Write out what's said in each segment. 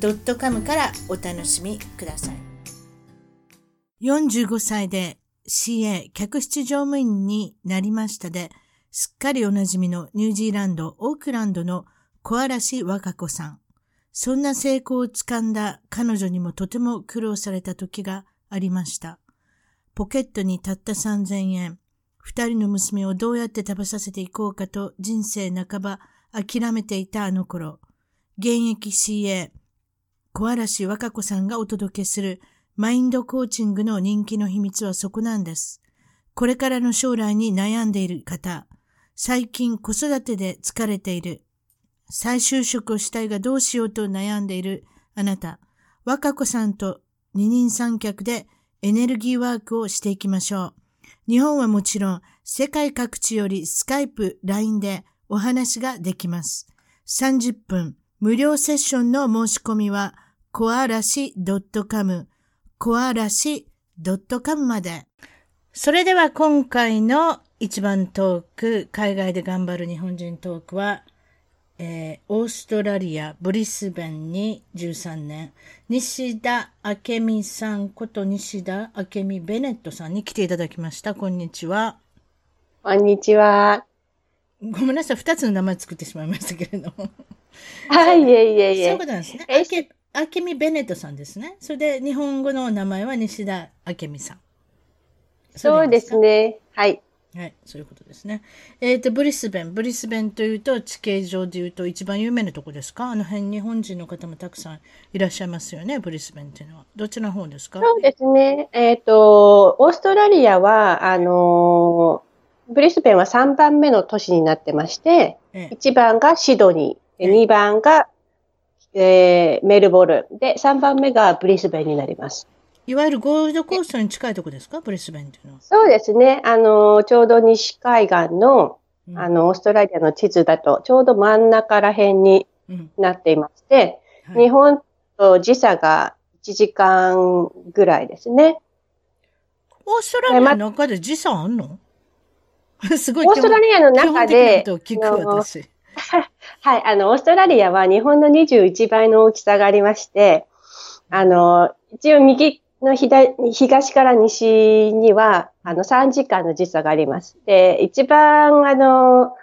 .com からお楽しみください45歳で CA 客室乗務員になりましたで、すっかりおなじみのニュージーランド、オークランドの小嵐和歌子さん。そんな成功をつかんだ彼女にもとても苦労された時がありました。ポケットにたった3000円。二人の娘をどうやって食べさせていこうかと人生半ば諦めていたあの頃。現役 CA、小嵐和歌子さんがお届けするマインドコーチングの人気の秘密はそこなんです。これからの将来に悩んでいる方、最近子育てで疲れている、再就職をしたいがどうしようと悩んでいるあなた、若子さんと二人三脚でエネルギーワークをしていきましょう。日本はもちろん世界各地よりスカイプ、LINE でお話ができます。30分無料セッションの申し込みは、コアラシ .com コアラシ .com まで。それでは今回の一番トーク、海外で頑張る日本人トークは、えー、オーストラリア、ブリスベンに13年、西田明美さんこと西田明美ベネットさんに来ていただきました。こんにちは。こんにちは。ごめんなさい、二つの名前作ってしまいましたけれども。はい、いえいえいえ。そういうことなんですね。え明美ベネットさんですね。それで日本語の名前は西田明美さん。そうですね。はい。はい、そういうことですね。えっ、ー、と、ブリスベン。ブリスベンというと、地形上でいうと一番有名なとこですか？あの辺、日本人の方もたくさんいらっしゃいますよね、ブリスベンっていうのは。どちらの方ですか？そうですね。えっ、ー、と、オーストラリアは、あのブリスベンは3番目の都市になってまして、ええ、1番がシドニー、ええ、2番がえー、メルボルン。で、3番目がブリスベンになります。いわゆるゴールドコーストに近いとこですか？ブリスベンっていうのは。そうですね。あの、ちょうど西海岸の、うん、あの、オーストラリアの地図だと、ちょうど真ん中ら辺になっていまして、うんはい、日本と時差が1時間ぐらいですね。オーストラリアの中で時差あんの？すごい。オーストラリアの中で、聞く私。はい、あの、オーストラリアは日本の21倍の大きさがありまして、あの、一応右の左東から西には、あの、3時間の時差があります。で、一番、あの、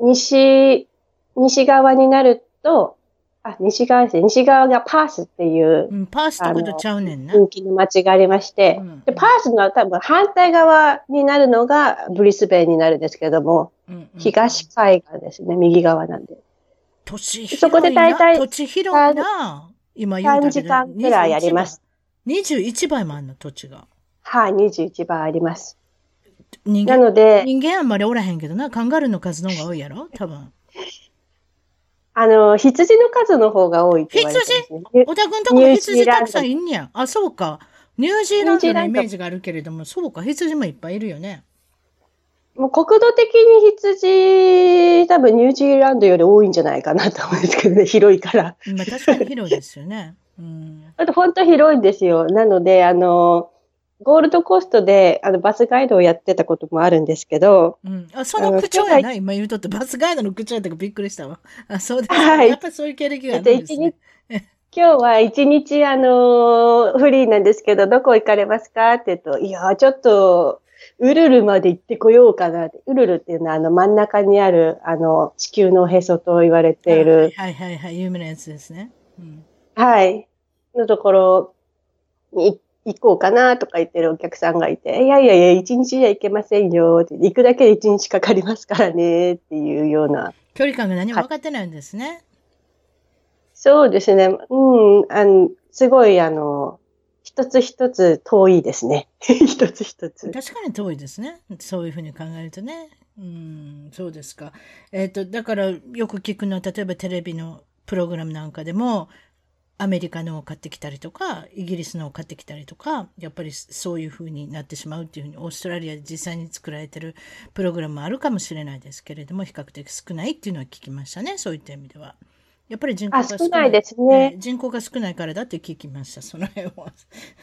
西、西側になると、あ、西側ですね。西側がパースっていう。うん、パースってことちゃうねんな。人気の街がありまして、うん、で、パースの多分反対側になるのがブリスベンになるんですけども、うんうん、東海岸ですね。右側なんで。土地広いな。そこで大体、土地広いな。今言うた3時間くらいあります。21倍もあるの、土地が。はい、21倍あります。人間なので、人間あんまりおらへんけどな、カンガルーの数の方が多いやろ？多分。あの、羊の数の方が多いって言われてます、ね。羊？小田君とこも羊たくさんいんねや。あ、そうか。ニュージーランドのイメージがあるけれども、そうか、羊もいっぱいいるよね。もう国土的に羊、多分ニュージーランドより多いんじゃないかなと思うんですけどね、広いから。まあ確かに広いですよね。うん。あと本当広いんですよ。なので、あの、ゴールドコーストであのバスガイドをやってたこともあるんですけど。うん。あ、その口調やな、今言うとって、バスガイドの口調やったかびっくりしたわ。あ、そうです、ね。はい。やっぱりそういう経歴があるんですね。今日は一日、あのフリーなんですけど、どこ行かれますかって言うと、いや、ちょっと、ウルルまで行ってこようかなって。ウルルっていうのは、あの、真ん中にある、あの、地球のへそと言われている。はいはいはい、有名なやつですね。うん、はい。のところに行こうかなとか言ってるお客さんがいて、いやいやいや、一日じゃ行けませんよって、行くだけで一日かかりますからねっていうような。距離感が何も分かってないんですね。そうですね。うん、あの、すごい、あの、一つ一つ遠いですね。一つ一つ。確かに遠いですね。そういうふうに考えるとね。うん、そうですか。えっ、ー、と、だからよく聞くのは、例えばテレビのプログラムなんかでも、アメリカのを買ってきたりとか、イギリスのを買ってきたりとか、やっぱりそういう風になってしまうっていうふうに、オーストラリアで実際に作られてるプログラムもあるかもしれないですけれども、比較的少ないっていうのは聞きましたね、そういった意味では。やっぱり人口が少ないですね、人口が少ないからだって聞きました、その辺は。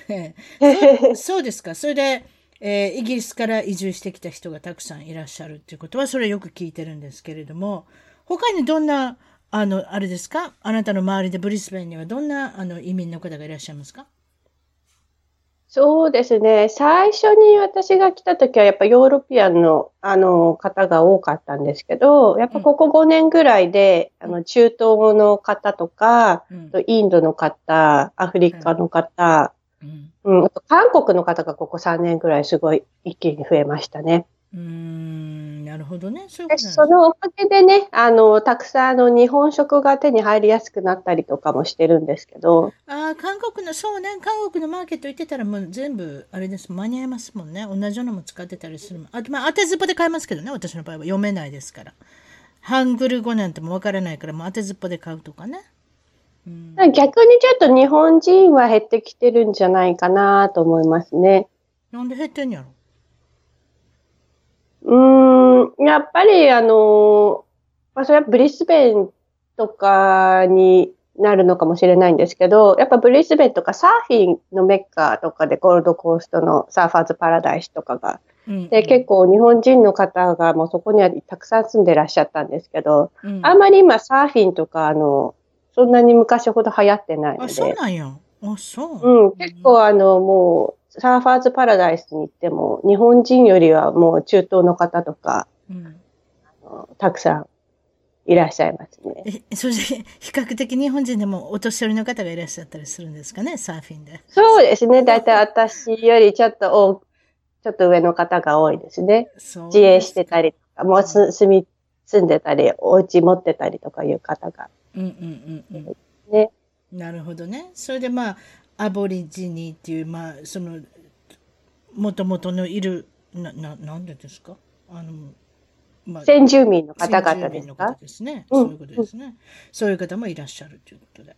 そそうですか。それで、えー、イギリスから移住してきた人がたくさんいらっしゃるっていうことは、それはよく聞いてるんですけれども、他にどんなあの、あれですか？あなたの周りでブリスベンにはどんなあの移民の方がいらっしゃいますか？そうですね。最初に私が来た時はやっぱヨーロピアンのあの方が多かったんですけど、やっぱここ5年ぐらいで、うん、あの中東の方とか、うん、インドの方、アフリカの方、うん、うん、あと韓国の方がここ3年ぐらいすごい一気に増えましたね。うんなるほどね。そういうことそのおかげでね、あの、たくさんあの日本食が手に入りやすくなったりとかもしてるんですけど。ああ、韓国の、そうね、韓国のマーケット行ってたらもう全部、あれです、間に合いますもんね。同じようなも使ってたりする。あと、まあ、当てずっぽで買いますけどね、私の場合は読めないですから。ハングル語なんてもわからないから、もう当てずっぽで買うとかね。うん、逆にちょっと日本人は減ってきてるんじゃないかなと思いますね。なんで減ってんやろ？うん、やっぱりあの、まあ、それはブリスベンとかになるのかもしれないんですけど、やっぱブリスベンとかサーフィンのメッカとかでゴールドコーストのサーファーズパラダイスとかが、うんうん、で結構日本人の方がもうそこにはたくさん住んでらっしゃったんですけど、うん、あんまり今サーフィンとかあの、そんなに昔ほど流行ってないので。あ、そうなんや。あ、そう。うん、結構あの、もう、サーファーズパラダイスに行っても、日本人よりはもう中東の方とか、うん、たくさんいらっしゃいますね。え、それで、比較的日本人でもお年寄りの方がいらっしゃったりするんですかね、サーフィンで。そうですね。だいたい私よりちょっと ちょっと上の方が多いですね。自営してたりとか、もうす住み、住んでたり、お家持ってたりとかいう方が。うんうんうんうん。ね。なるほどね。それでまあ、アボリジニっていう、まあ、その、もともとのいる、な、な、なんでですか？あの、まあ、先住民の方々ですか？ですね、うん。そういうことですね、うん。そういう方もいらっしゃるということで。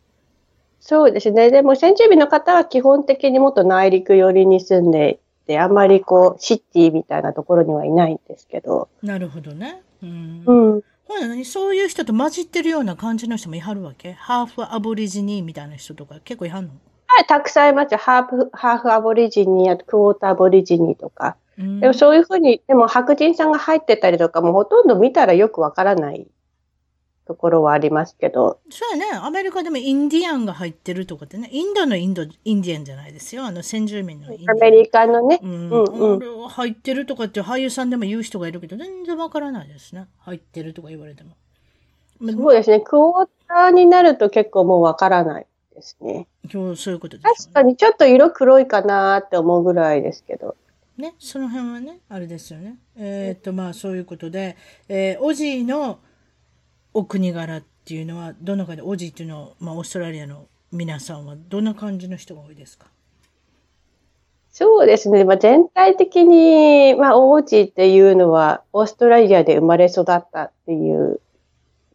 そうですね。でも先住民の方は基本的にもっと内陸寄りに住んでいて、あんまりこう、シティみたいなところにはいないんですけど。なるほどね。うん。うん。ほら何？そういう人と混じってるような感じの人もいはるわけ？ハーフアボリジニーみたいな人とか結構いはんの？はい、たくさんいますよ。ハーフ、ハーフアボリジニやクォーターアボリジニとか。でもそういうふうに、でも白人さんが入ってたりとかもほとんど見たらよくわからないところはありますけど。そうやね。アメリカでもインディアンが入ってるとかってね。インドのインド、インディアンじゃないですよ。あの先住民のアメリカのね。うん。うんうん、入ってるとかって俳優さんでも言う人がいるけど、全然わからないですね。入ってるとか言われても。そうですね。クォーターになると結構もうわからない。ですね。そうそういうことです、ね、確かにちょっと色黒いかなって思うぐらいですけど。ね、その辺はね、あれですよね。えー、っと、まあそういうことで、えー、オジーのお国柄っていうのは、どのかで、オジーっていうのは、まあオーストラリアの皆さんはどんな感じの人が多いですか？そうですね。まあ、全体的に、まあ、オージーっていうのは、オーストラリアで生まれ育ったっていう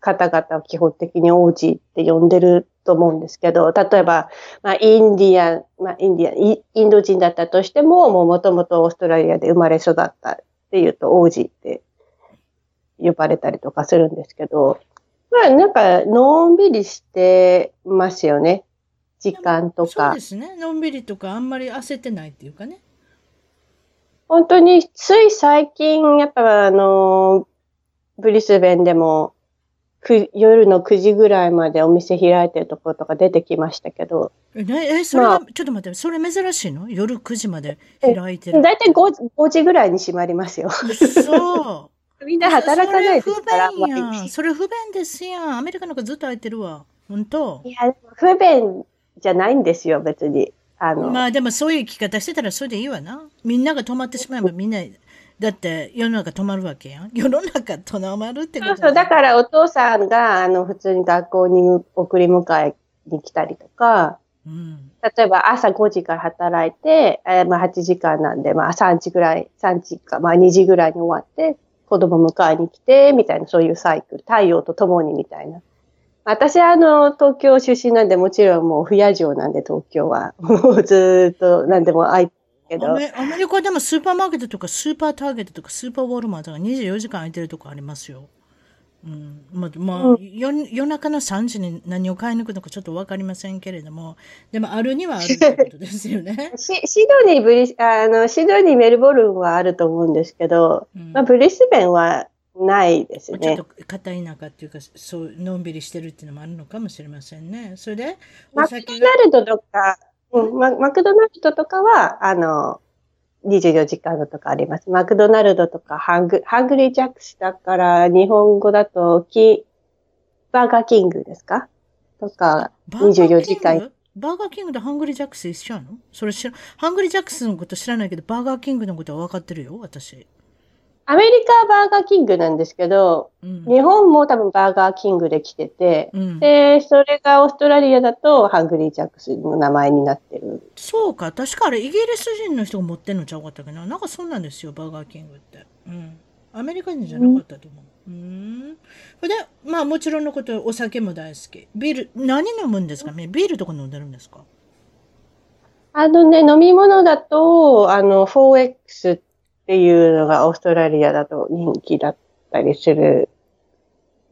方々を基本的にオージーって呼んでると思うんですけど、例えば、まあ、インディアン、まあ、インディアン、インド人だったとしても、もうもともとオーストラリアで生まれ育ったっていうと、王子って呼ばれたりとかするんですけど、まあ、なんか、のんびりしてますよね。時間とか。そうですね。のんびりとか、あんまり焦ってないっていうかね。本当に、つい最近、やっぱあの、ブリスベンでも、夜の9時ぐらいまでお店開いてるところとか出てきましたけど。え、えそれ、まあ、ちょっと待って、それ珍しいの？夜9時まで開いてる。だいたい 5, 5時ぐらいに閉まりますよ。そう。みんな働かないですから。それ不便やん。それ不便ですやん。アメリカなんかずっと開いてるわ。本当いや、不便じゃないんですよ、別に。あの。まあでもそういう生き方してたらそれでいいわな。みんなが止まってしまえばみんなだって世の中止まるわけやん。世の中止まるってことそうそう、だからお父さんが、あの、普通に学校に送り迎えに来たりとか、うん、例えば朝5時から働いて、えー、まあ8時間なんで、まあ3時ぐらい、3時か、まあ2時ぐらいに終わって、子供迎えに来て、みたいな、そういうサイクル、太陽と共にみたいな。私はあの、東京出身なんで、もちろんもう不夜城なんで、東京は。ずっと何でも空いてけど。アメリカでもスーパーマーケットとかスーパーターゲットとかスーパーウォールマーとか24時間空いてるとこありますよ。うん。まあ、まあ、うん、夜夜中の3時に何を買い抜くのかちょっとわかりませんけれども、でもあるにはあるってことですよね。シシドニー、ブリあの、シドニー、メルボルンはあると思うんですけど、うん、まあ、ブリスベンはないですね。ちょっと片田舎っていうか、そう、のんびりしてるっていうのもあるのかもしれませんね。それで、マクドナルドとか、うん、ママクドナルドとかは、あの、24時間のとかあります。マクドナルドとかハング、ハングリージャックスだから日本語だとキ、バーガーキングですか？とか、24時間。バーガーキング？と Hungry Jack's 一緒なの？それ知ら、 Hungry Jack's のこと知らないけど、バーガーキングのことは分かってるよ、私。アメリカはバーガーキングなんですけど、うん、日本も多分バーガーキングで来てて、うん、で、それがオーストラリアだと Hungry Jack's の名前になってる。そうか、確かあれイギリス人の人が持ってんのちゃうかったけどなんかそうなんですよ、バーガーキングって。うん。アメリカ人じゃなかったと思う。うん。で、まあもちろんのこと、お酒も大好き。ビール、何飲むんですか？ねビールとか飲んでるんですか？あのね、飲み物だと、あの、4X っっていうのがオーストラリアだと人気だったりする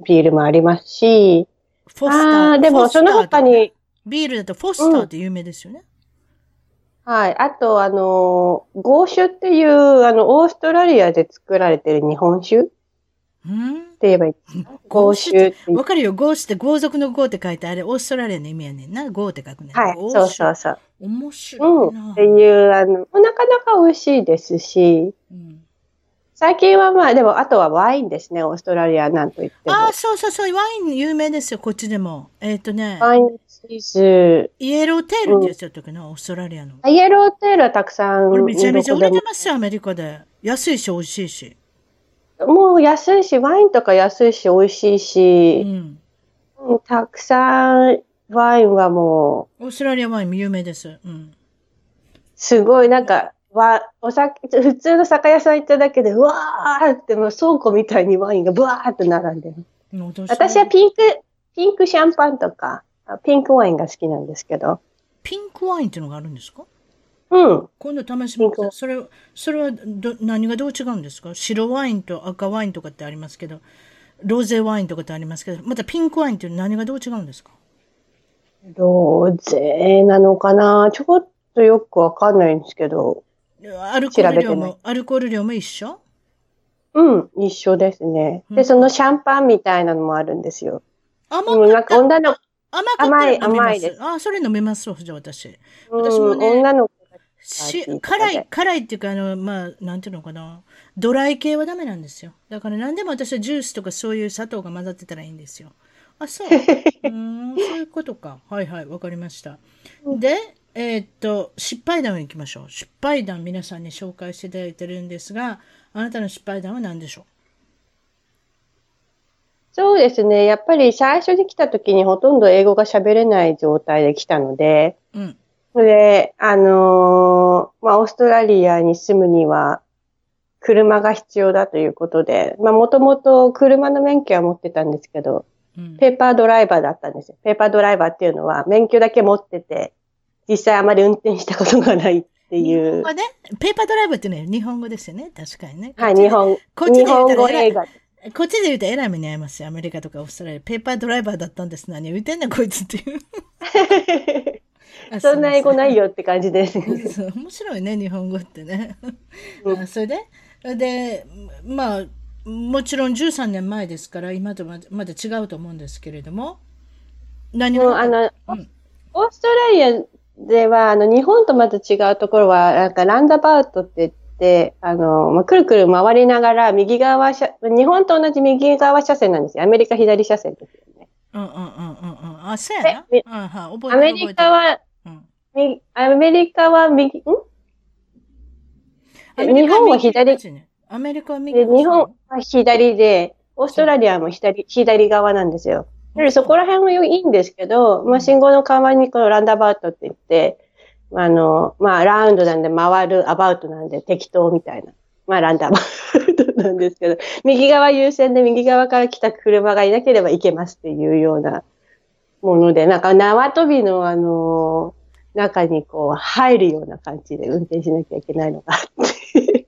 ビールもありますし、フォスター。あでもその他に、ビールだとフォスターって有名ですよね。うん、はい。あと、あの、ゴーシュっていう、あの、オーストラリアで作られてる日本酒うんって言えばいい。ゴーシュって。わかるよ。ゴーシュって豪族のゴーって書いて、あれ、オーストラリアの意味やねんな。豪って書くねはい。そうそうそう。面白いな。うん。っていう、あの、なかなか美味しいですし、うん、最近はまあ、でも、あとはワインですね。オーストラリアなんと言っても。ああ、そうそうそう。ワイン有名ですよ。こっちでも。えっ、ー、とね。ワインチーズ。 Yellow Tail ってやつやったっけな、うん、オーストラリアの。 Yellow Tail はたくさん。これめちゃめちゃ売れてますよ、アメリカで。安いし、美味しいし。もう安いし、ワインとか安いし、美味しいし、うん、たくさん、ワインはもう。オーストラリアワイン有名です。うん。すごい、なんか、わ、お酒、普通の酒屋さん行っただけで、うわーってもう倉庫みたいにワインがブワーって並んでる。私はピンク、ピンクシャンパンとか、ピンクワインが好きなんですけど。ピンクワインっていうのがあるんですか？うん。今度試します。それ、それはど、何がどう違うんですか？白ワインと赤ワインとかってありますけど、ローゼワインとかってありますけど、またピンクワインって何がどう違うんですか？ローゼなのかな？ちょっとよくわかんないんですけど。アルコール量も、アルコール量も一緒？うん、一緒ですね。で、そのシャンパンみたいなのもあるんですよ。甘かなんか女の甘い、甘いです。あ、それ飲めますじゃあ私。私もね、女の子し辛い、辛いっていうか、あの、まあ、なんていうのかな。ドライ系はダメなんですよ。だから何でも私はジュースとかそういう砂糖が混ざってたらいいんですよ。あ、そう。うん、そういうことか。はいはい、わかりました。で、えー、っと、失敗談をいきましょう。失敗談皆さんに紹介していただいてるんですが、あなたの失敗談は何でしょう？そうですね。やっぱり最初に来た時にほとんど英語が喋れない状態で来たので、うん、で、あのー、まあ、オーストラリアに住むには、車が必要だということで、まあ、もともと車の免許は持ってたんですけど、うん、ペーパードライバーだったんですよ。ペーパードライバーっていうのは、免許だけ持ってて、実際あまり運転したことがないっていう。日本語ね、ペーパードライバーってね、日本語ですよね。確かにね。はい、日本、こっちで言うと映画。こっちで言うとえらい目に遭いますよ。アメリカとかオーストラリア。ペーパードライバーだったんです。何言ってんねん、こいつっていう。そんな英語ないよって感じです。面白いね、日本語ってね。うん、それで、で、まあ、もちろん13年前ですから、今とまだ違うと思うんですけれども、何もあの、うん、オーストラリアでは、あの、日本とまた違うところは、なんかランダバウトって言って、あの、まあ、くるくる回りながら、右側車、日本と同じ右側車線なんですよ。アメリカ左車線ですよね。うんうんうんうんうん。あ、そうやな。アメリカは、みアメリカは右、ん？日本は左。アメリカは右。日本は左で、オーストラリアも左、左側なんですよ。そこら辺はいいんですけど、まあ、信号の代わりにこのランダバウトって言って、あの、まあ、ラウンドなんで回るアバウトなんで適当みたいな。まあ、ランダバウトなんですけど、右側優先で右側から来た車がいなければいけますっていうようなもので、なんか縄跳びのあの、中にこう入るような感じで運転しなきゃいけないのがあって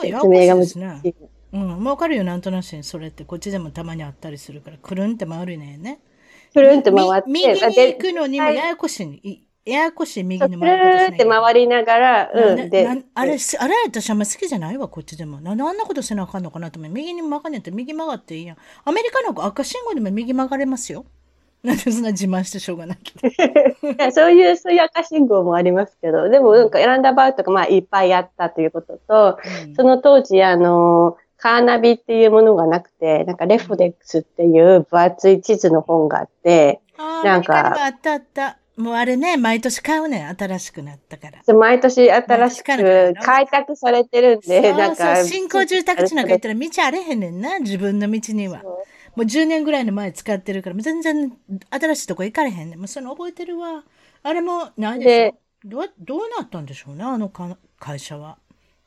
説明が難しい。うん、わかるよ、なんとなくそれって、こっちでもたまにあったりするから、くるんって回るねね。くるんって回って。右に行くのにもややこしい。ややこしい右に回る。くるんって回りながら、うん。で、あれ、あれ私あんま好きじゃないわ、こっちでも。なんであんなことせなあかんのかなと思う。右に曲がんねって右曲がっていいやん。アメリカの赤信号でも右曲がれますよ。なんでそんな自慢してしょうがな いけど。そういう、そういう赤信号もありますけど、でもなんか選んだバウトがまあいっぱいあったということと、うん、その当時、あの、カーナビっていうものがなくて、なんかレフレックスっていう分厚い地図の本があって、なんか。あったあった。もうあれね、毎年買うねん。新しくなったから。毎年新しく開拓されてるんで、なんか。新興住宅地なんか行ったら道あれへんねんな、自分の道には。もう10年ぐらいの前使ってるから、全然新しいとこ行かれへんねん。もうその覚えてるわ。あれも、何でどう、どうなったんでしょうね、あの会社は。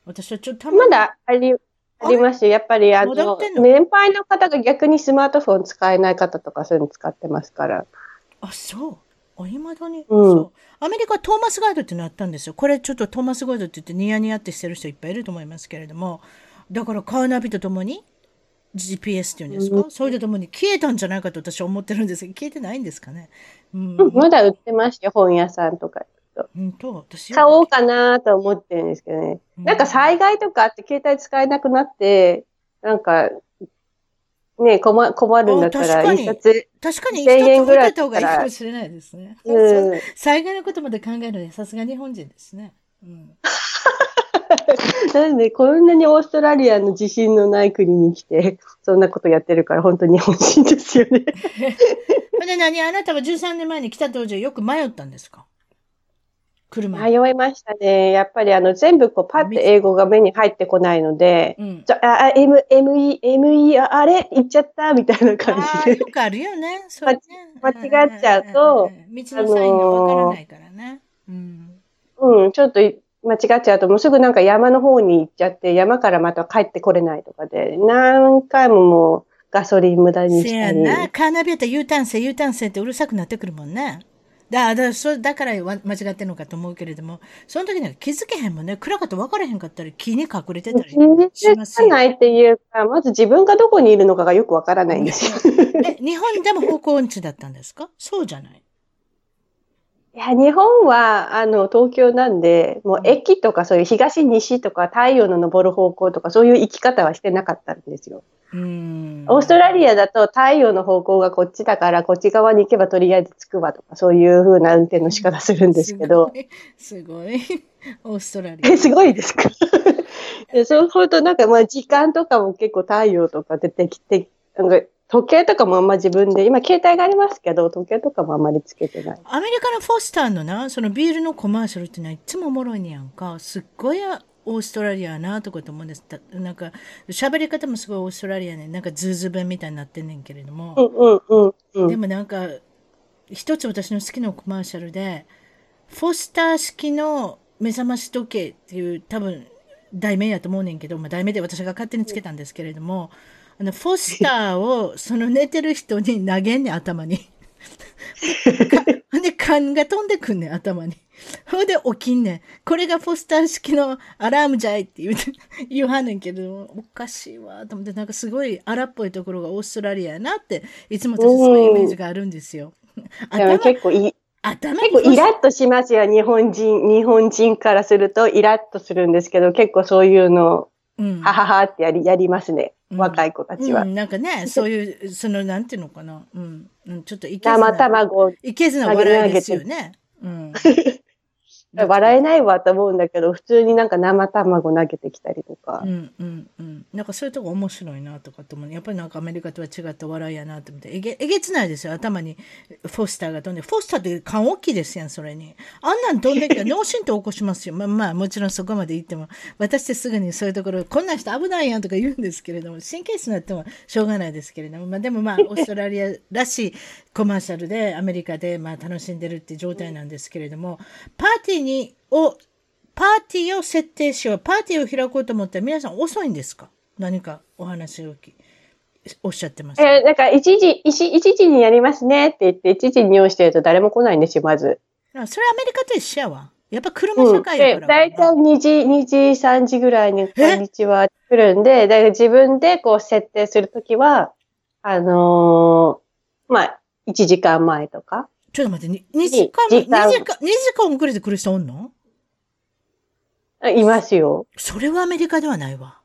私はちょっとまだあり、ありますよ。やっぱり、あの、年配の方が逆にスマートフォン使えない方とかそういうの使ってますから。あ、そう。あ、いまだに、うん、そう。アメリカトーマスガイドっていうのあったんですよ。これちょっとトーマスガイドって言ってニヤニヤってしてる人いっぱいいると思いますけれども、だからカーナビとともに GPS っていうんですか、うん、それとともに消えたんじゃないかと私は思ってるんですけど、消えてないんですかね？うん、まだ売ってましたよ、本屋さんとか。うんと、私買おうかなと思ってるんですけどね。うん、なんか災害とかあって携帯使えなくなって、なんか、ね困困るんだったら、一冊確かに、1000円ぐらい。った方がいいかもしれないですね。うん、災害のことまで考えるのはさすが日本人ですね。うん なんで、こんなにオーストラリアの地震のない国に来て、そんなことやってるから、本当に日本人ですよね。で、何あなたは13年前に来た当時よく迷ったんですか？車迷いましたね。やっぱりあの全部こうパッて英語が目に入ってこないので、うん、あ、M、ME、ME、あれ？言っちゃったみたいな感じで。よくあるよね。そね間違っちゃうと、道のサインがわからないからね。うん、うん、ちょっと間違っちゃうと、もうすぐなんか山の方に行っちゃって、山からまた帰ってこれないとかで、何回ももうガソリン無駄にしたり。せやな、カーナビやったら U ターン性、U ターン性ってうるさくなってくるもんね。だだそだから間違ってんのかと思うけれども、その時には気づけへんもんね。暗かったら分からへんかったり、木に隠れてたりしますよ。ないっていうか、まず自分がどこにいるのかがよく分からないんですよ。え、日本でも方向音痴だったんですか？そうじゃないいや、日本は、あの、東京なんで、もう駅とかそういう東西とか太陽の昇る方向とかそういう生き方はしてなかったんですよ。うんオーストラリアだと太陽の方向がこっちだからこっち側に行けばとりあえず着くわとかそういう風な運転の仕方するんですけど。すごい。オーストラリア。すごいですか？そうするとなんかまあ時間とかも結構太陽とか出てきて、なんか時計とかもあんま自分で、今携帯がありますけど、時計とかもあんまりつけてない。アメリカのフォスターのな、そのビールのコマーシャルってのはいつもおもろいねやんか。すっごいオーストラリアなとかと思うんです。なんか、喋り方もすごいオーストラリアね、なんかズーズー弁みたいになってんねんけれども。うんうんうん、でもなんか、一つ私の好きなコマーシャルで、フォスター式の目覚まし時計っていう多分題名やと思うねんけど、まあ、題名で私が勝手につけたんですけれども、うんあの、フォスターを、その寝てる人に投げんねん、頭に。で、缶が飛んでくんねん、頭に。ほんで、起きんねん。これがフォスター式のアラームじゃいって言うて、言うはんねんけど、おかしいわ、と思って、なんかすごい荒っぽいところがオーストラリアやなって、いつも私そういうイメージがあるんですよ。頭結構いい。頭結構イラッとしますよ、日本人、日本人からするとイラッとするんですけど、結構そういうの、うん、はははってやり、やりますね。若い子たちは。うん、なんかね、そういう、その、なんていうのかな。うん。ちょっといけずな。生卵。いけずな笑いですよね。うん。笑えないわと思うんだけど、普通になんか生卵投げてきたりとか。うんうんうん。なんかそういうとこ面白いなとかと思う。やっぱりなんかアメリカとは違った笑いやなと思って。えげ、えげつないですよ。頭にフォスターが飛んで。フォスターって缶大きいですやん、それに。あんなん飛んできたら脳震盪起こしますよ。まあまあ、もちろんそこまで行っても。私ってすぐにそういうところ、こんな人危ないやんとか言うんですけれども、神経質になってもしょうがないですけれども。まあでもまあ、オーストラリアらしいコマーシャルでアメリカでまあ楽しんでるって状態なんですけれども、パーティーにを、パーティーを設定しよう。パーティーを開こうと思ったら皆さん遅いんですか？何かお話をき。おっしゃってます。えー、なんか1時、1時にやりますねって言って、1時に用意してると誰も来ないんですよ、まず。あそれアメリカと一緒やわ。やっぱ車社会やから、うん。だいたい2時、2時、3時ぐらいに、こんにちは、来るんで、だから自分でこう設定するときは、あのー、まあ、1時間前とか。ちょっと待って、2時間、2時間、2時間遅れて来る人おんの？いますよ。それはアメリカではないわ。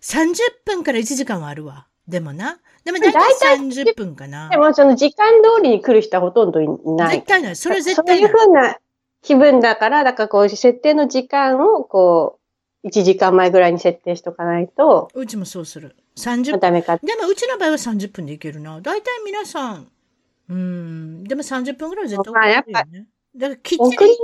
30分から1時間はあるわ。でもな。でも大体30分かな。でもその時間通りに来る人はほとんどいない。絶対ない。それは絶対ない。そういうふうな気分だから、だからこう設定の時間をこう、1時間前ぐらいに設定しとかないと。うちもそうする。30分。ダメか。でもうちの場合は30分でいけるな。大体皆さん、うん、でも30分ぐらいは絶対遅れるよね。まあ、やっぱ、だからきっちり。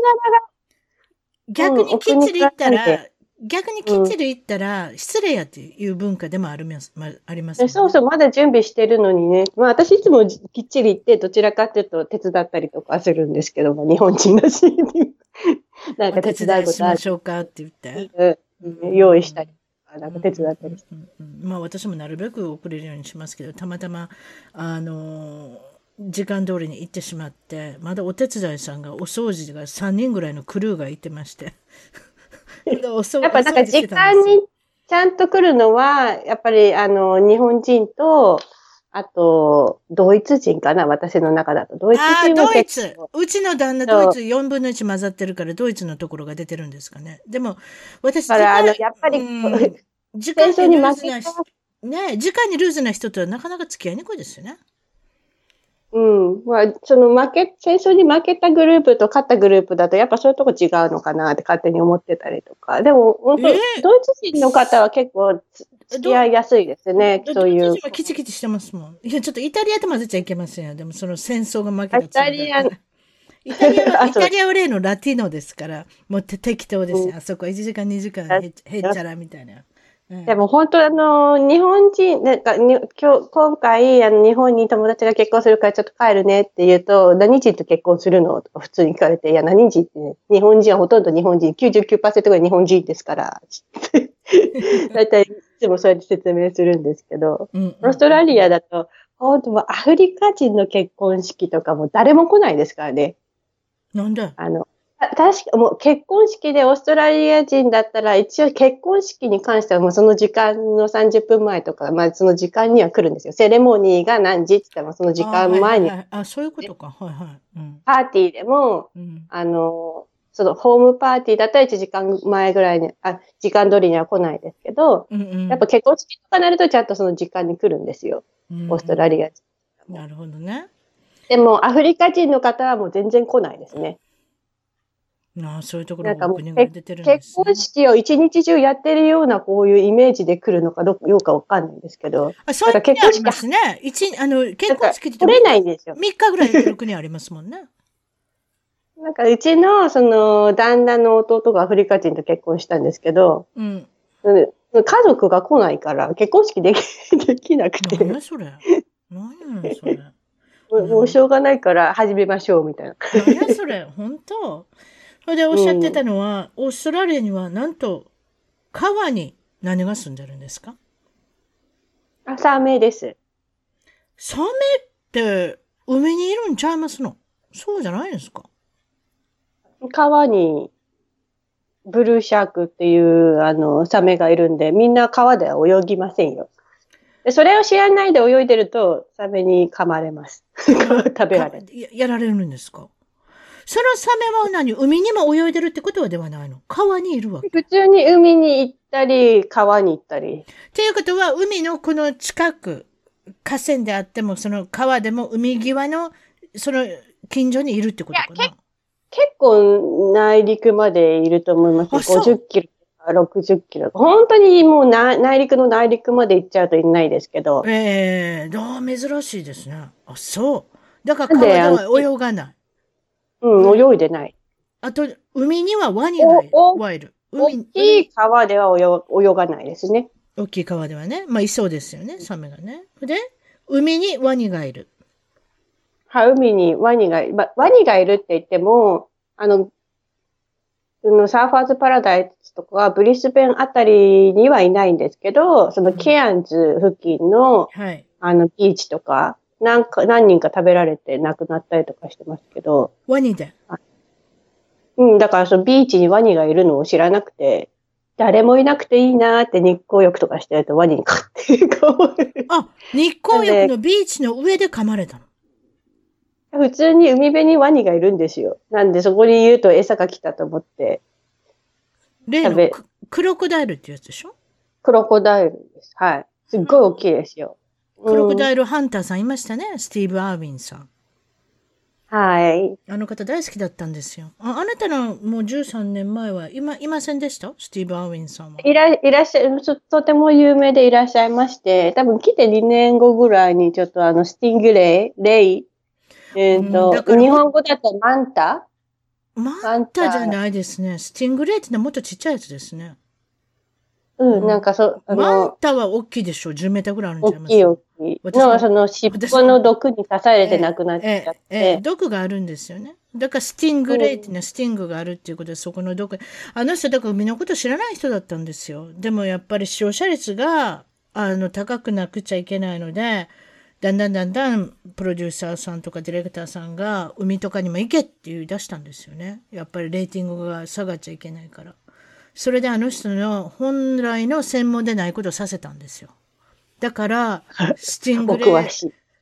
逆にきっちり行ったら、逆にきっちり行ったら、失礼やっていう文化でもあります、まあります、ね、そうそう、まだ準備してるのにね。まあ私いつもきっちり行って、どちらかっていうと手伝ったりとかするんですけど、まあ日本人だし、なんか手伝うことある。しましょうかって言って。うん、用意したり。なんか手伝ったりして、うんうんうん、まあ私もなるべく遅れるようにしますけど、たまたま、あのー時間通りに行ってしまって、まだお手伝いさんがお掃除が3人ぐらいのクルーがいてまして。やっぱなんか時間にちゃんと来るのは、やっぱりあの、日本人と、あと、ドイツ人かな私の中だと。ドイツ人はドイツ。うちの旦那、ドイツ4分の1混ざってるから、ドイツのところが出てるんですかね。でも、私、だからあの、やっぱり、時間にルーズな、ね、時間にルーズな人とはなかなか付き合いにくいですよね。うん。まあ、その負け、戦争に負けたグループと勝ったグループだと、やっぱそういうとこ違うのかなって勝手に思ってたりとか。でも、本当、えー、ドイツ人の方は結構付き合いやすいですね、そういう。ドイツ人はキチキチしてますもん。いや、ちょっとイタリアと混ぜちゃいけませんよ。でも、その戦争が負けたイタリア、イタリアは、イタリアは例のラティノですから、もう適当ですよ。うん、あそこ1時間2時間へっちゃらみたいな。でも本当あの、日本人、なんか、今日、今回、あの、日本に友達が結婚するからちょっと帰るねって言うと、何人と結婚するの？とか普通に聞かれて、いや、何人って、ね、日本人はほとんど日本人、99%ぐらい日本人ですから、大体いつもそうやって説明するんですけど、うんうん、オーストラリアだと、本当もアフリカ人の結婚式とかも誰も来ないですからね。なんで？あの、確か、もう結婚式でオーストラリア人だったら、一応結婚式に関してはもうその時間の30分前とか、まあその時間には来るんですよ。セレモニーが何時って言ったらその時間前に。あ、はいはい、そういうことか。はいはい。うん、パーティーでも、うん、あの、そのホームパーティーだったら1時間前ぐらいに、あ、時間通りには来ないですけど、うんうん、やっぱ結婚式とかなるとちゃんとその時間に来るんですよ。うん、オーストラリア人。なるほどね。でも、アフリカ人の方はもう全然来ないですね。ああそういうところが出てるんです、ね、結婚式を一日中やってるようなこういうイメージで来るのかどうかわかんないんですけど。あそういう国ありますね。一、あの、結婚式って取れないんですよ。3日ぐらい来る国ありますもんね。なんかうちの、その、旦那の弟がアフリカ人と結婚したんですけど、うん。家族が来ないから、結婚式でき できなくて。何それ何やそれ。もうしょうがないから始めましょうみたいな。何やそれ本当それでおっしゃってたのは、うん、オーストラリアにはなんと川に何が住んでるんですか？あ、サメです。サメって海にいるんちゃいますの？そうじゃないですか？川にブルーシャークっていうあのサメがいるんで、みんな川では泳ぎませんよ。でそれを知らないで泳いでると、サメに噛まれます。食べられるや。やられるんですか？そのサメは何？海にも泳いでるってことはではないの？川にいるわけ？普通に海に行ったり、川に行ったり。っていうことは、海のこの近く、河川であっても、その川でも海際の、その近所にいるってことかな？結構内陸までいると思います。50キロとか60キロ。本当にもう内陸の内陸まで行っちゃうといないですけど。ええー、珍しいですね。あ、そう。だから川では泳がない。うん、泳いでない。あと、海にはワニがいる。ワイル。海大きい川では泳泳がないですね。大きい川ではね。まあ、いそうですよね、サメがね。で、海にワニがいる。はい、海にワニがいる。ワニがいるって言っても、あの、のサーファーズパラダイスとかはブリスベンあたりにはいないんですけど、そのケアンズ付近の、はい。あの、ビーチとか、なんか、何人か食べられて亡くなったりとかしてますけど。ワニで？うん、だからそのビーチにワニがいるのを知らなくて、誰もいなくていいなーって日光浴とかしてるとワニに飼ってあ、日光浴のビーチの上で噛まれたの？普通に海辺にワニがいるんですよ。なんでそこに言うと餌が来たと思って。例のクロコダイルってやつでしょ？クロコダイルです。はい。すっごい大きいですよ。クロコダイルハンターさんいましたね。スティーブ・アーウィンさん。はい。あの方大好きだったんですよ。ああなたのもう13年前はいまいませんでした？スティーブ・アーウィンさんは。いらいらっしゃい、とても有名でいらっしゃいまして、多分来て2年後ぐらいにちょっとあの stingray、ray、えっ、ー、と、うん、日本語だとマンタ？マンタじゃないですね。 stingray ってのはもっとちっちゃいやつですね。うん、なんかそ、あの、マンタは大きいでしょ ?10 メーターぐらいあるんじゃない大きい大きい。の、その尻尾の毒に刺されて亡くなっちゃって。えええ、毒があるんですよね。だから stingray っていうのは sting があるっていうことで、そこの毒。あの人、だから海のこと知らない人だったんですよ。でもやっぱり使用者率が、あの、高くなくちゃいけないので、だんだんだんだんプロデューサーさんとかディレクターさんが海とかにも行けって言い出したんですよね。やっぱりレーティングが下がっちゃいけないから。それであの人の本来の専門でないことをさせたんですよ。だから、スティングレイ。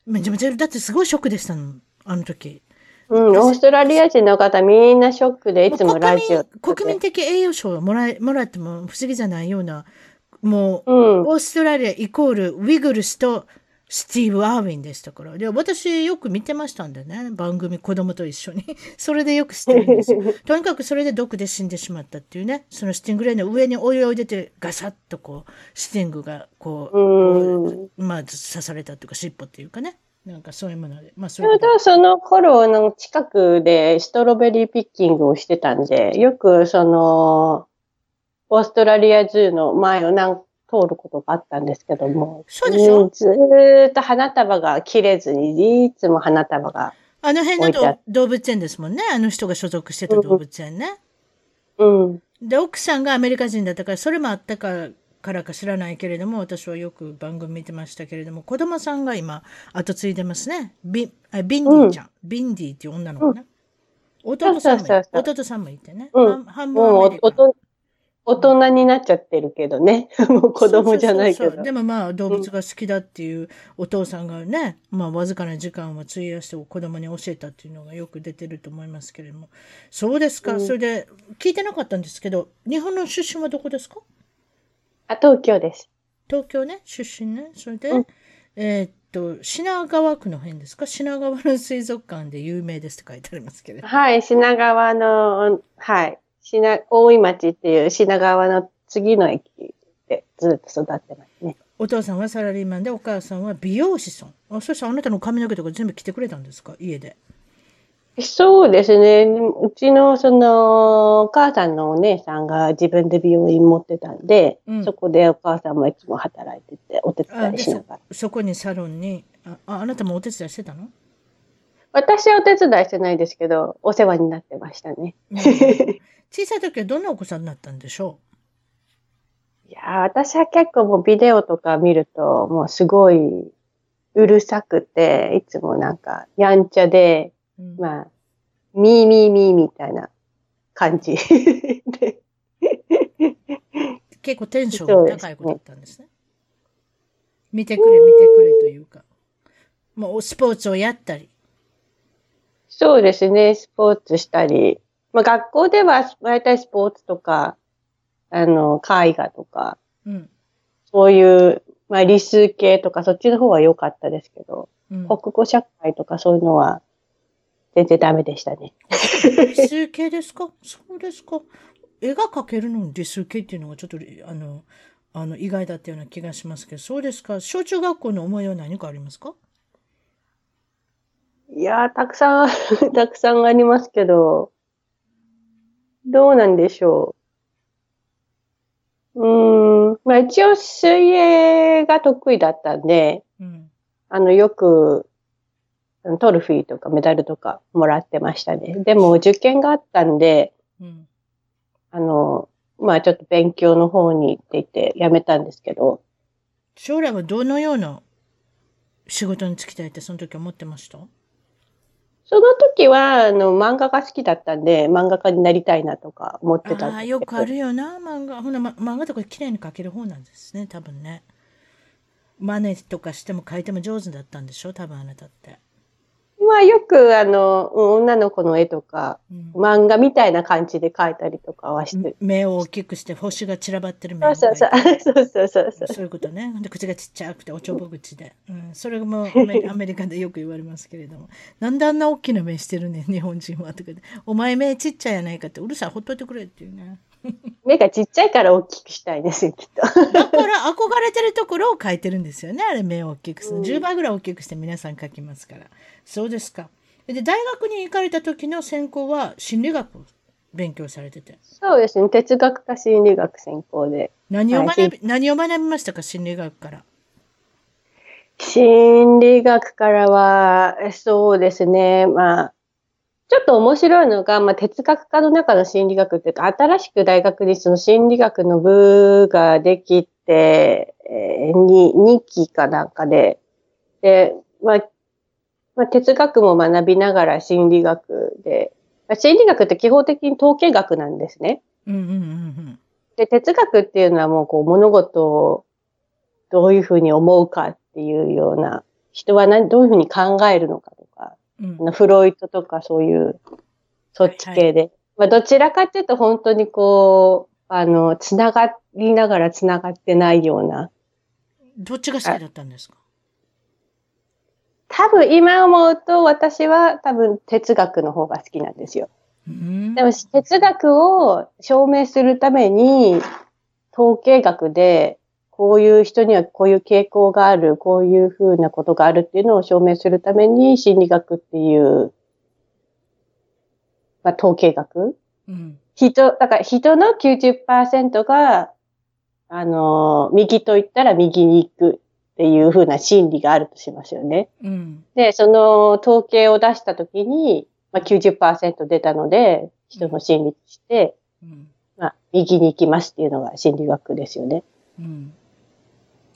めちゃめちゃ、だってすごいショックでしたの、あの時。うん、オーストラリア人の方みんなショックでいつもラジオ国民的栄養賞をもらえもらっても不思議じゃないような、もう、うん、オーストラリアイコールウィグルスとスティーブ・アーウィンでしたから。で、私よく見てましたんでね、番組子供と一緒に。それでよく知ってるんですよ。とにかくそれで毒で死んでしまったっていうね、そのスティングレイの上にお湯を入れてガサッとこう、スティングがこう、うまあ刺されたっていうか尻尾っていうかね。なんかそういうもので。まあそれちょうどその頃の近くでストロベリーピッキングをしてたんで、よくその、オーストラリアズーの前を何通ることがあったんですけども。そうでしょ？ずーっと花束が切れずに、いつも花束が。あの辺の動物園ですもんね。あの人が所属してた動物園ね。うん。で、奥さんがアメリカ人だったから、それもあったから、からか知らないけれども、私はよく番組見てましたけれども、子供さんが今、後継いでますね。ビビンディちゃん。うん、ビンディっていう女の子ね。うん、弟さんも弟さんもいてね。うん、半分アメリカ。大人になっちゃってるけどね。もう子供じゃないけど。でもまあ動物が好きだっていうお父さんがね、うん、まあわずかな時間を費やして子供に教えたっていうのがよく出てると思いますけれども。そうですか。うん、それで聞いてなかったんですけど、日本の出身はどこですか？あ、東京です。東京ね、出身ね。それで、うん、えー、っと、品川区の辺ですか？品川の水族館で有名ですって書いてありますけど。はい、品川の、はい。品、大井町っていう品川の次の駅でずっと育ってますね。お父さんはサラリーマンで、お母さんは美容師さん。あそしてあなたの髪の毛とか全部着てくれたんですか？家で。そうですね。うちの、その、お母さんのお姉さんが自分で美容院持ってたんで、うん、そこでお母さんもいつも働いてて、お手伝いしながら。そこにサロンにあ、あなたもお手伝いしてたの？私はお手伝いしてないですけど、お世話になってましたね。小さい時はどんなお子さんだったんでしょう？いや私は結構もうビデオとか見ると、もうすごいうるさくて、いつもなんかやんちゃで、うん、まあ、ミーミーミーみたいな感じ で。結構テンションが高い子だったんですね。すね見てくれ、見てくれというか。もうスポーツをやったり。そうですね、スポーツしたり。まあ、学校では大体スポーツとか、あの、絵画とか、うん、そういう、まあ、理数系とか、そっちの方は良かったですけど、うん、国語社会とかそういうのは、全然ダメでしたね。理数系ですか？そうですか。絵が描けるのに理数系っていうのがちょっと、あの、あの、意外だったような気がしますけど、そうですか。小中学校の思いは何かありますか？いやたくさん、たくさんありますけど、どうなんでしょう。うん。まあ一応水泳が得意だったんで、うん、あの、よく、トロフィーとかメダルとかもらってましたね。でも受験があったんで、うん、あの、まあちょっと勉強の方にって言って辞めたんですけど。将来はどのような仕事に就きたいってその時思ってました？その時は、あの、漫画が好きだったんで、漫画家になりたいなとか思ってたああ、よくあるよな、漫画。ほな、ま、漫画とか綺麗に描ける方なんですね、多分ね。真似とかしても描いても上手だったんでしょ？多分あなたって。まあよくあの、女の子の絵とか、うん、漫画みたいな感じで描いたりとかはして。目を大きくして星が散らばってる目をそうそうそうそうそうそう。いうことね。で口がちっちゃくておちょぼ口で。うん、それもアメリカでよく言われますけれども。なんであんな大きな目してるね日本人は。とかで。お前目ちっちゃいやないかって、うるさい、ほっといてくれっていうね。目がちっちゃいから大きくしたいですよ、きっと。だから憧れてるところを描いてるんですよね。あれ目を大きくする。10倍ぐらい大きくして皆さん描きますから。そうですか。で、大学に行かれた時の専攻は心理学を勉強されてて。そうですね。哲学か心理学専攻で。何を学び、はい、何を学びましたか、心理学から？心理学からは、そうですね。まあ、ちょっと面白いのが、まあ、哲学科の中の心理学っていうか、新しく大学にその心理学の部ができて、えー、に、2期かなんかで、で、まあ、まあ、哲学も学びながら心理学で、心理学って基本的に統計学なんですね。うんうんうんうん、で、哲学っていうのはもうこう物事をどういうふうに思うかっていうような、人は何、どういうふうに考えるのかうん、フロイトとかそういう、そっち系で。はいはい、まあ、どちらかっていうと本当にこう、あの、つながりながらつながってないような。どっちが好きだったんですか？多分今思うと私は多分哲学の方が好きなんですよ。でも哲学を証明するために統計学でこういう人にはこういう傾向がある、こういうふうなことがあるっていうのを証明するために心理学っていう、まあ、統計学、うん、人、だから人の90%が、あの、右と言ったら右に行くっていうふうな心理があるとしますよね。うん、で、その統計を出したときに、まあ90%出たので、人の心理として、うん、まあ、右に行きますっていうのが心理学ですよね。うん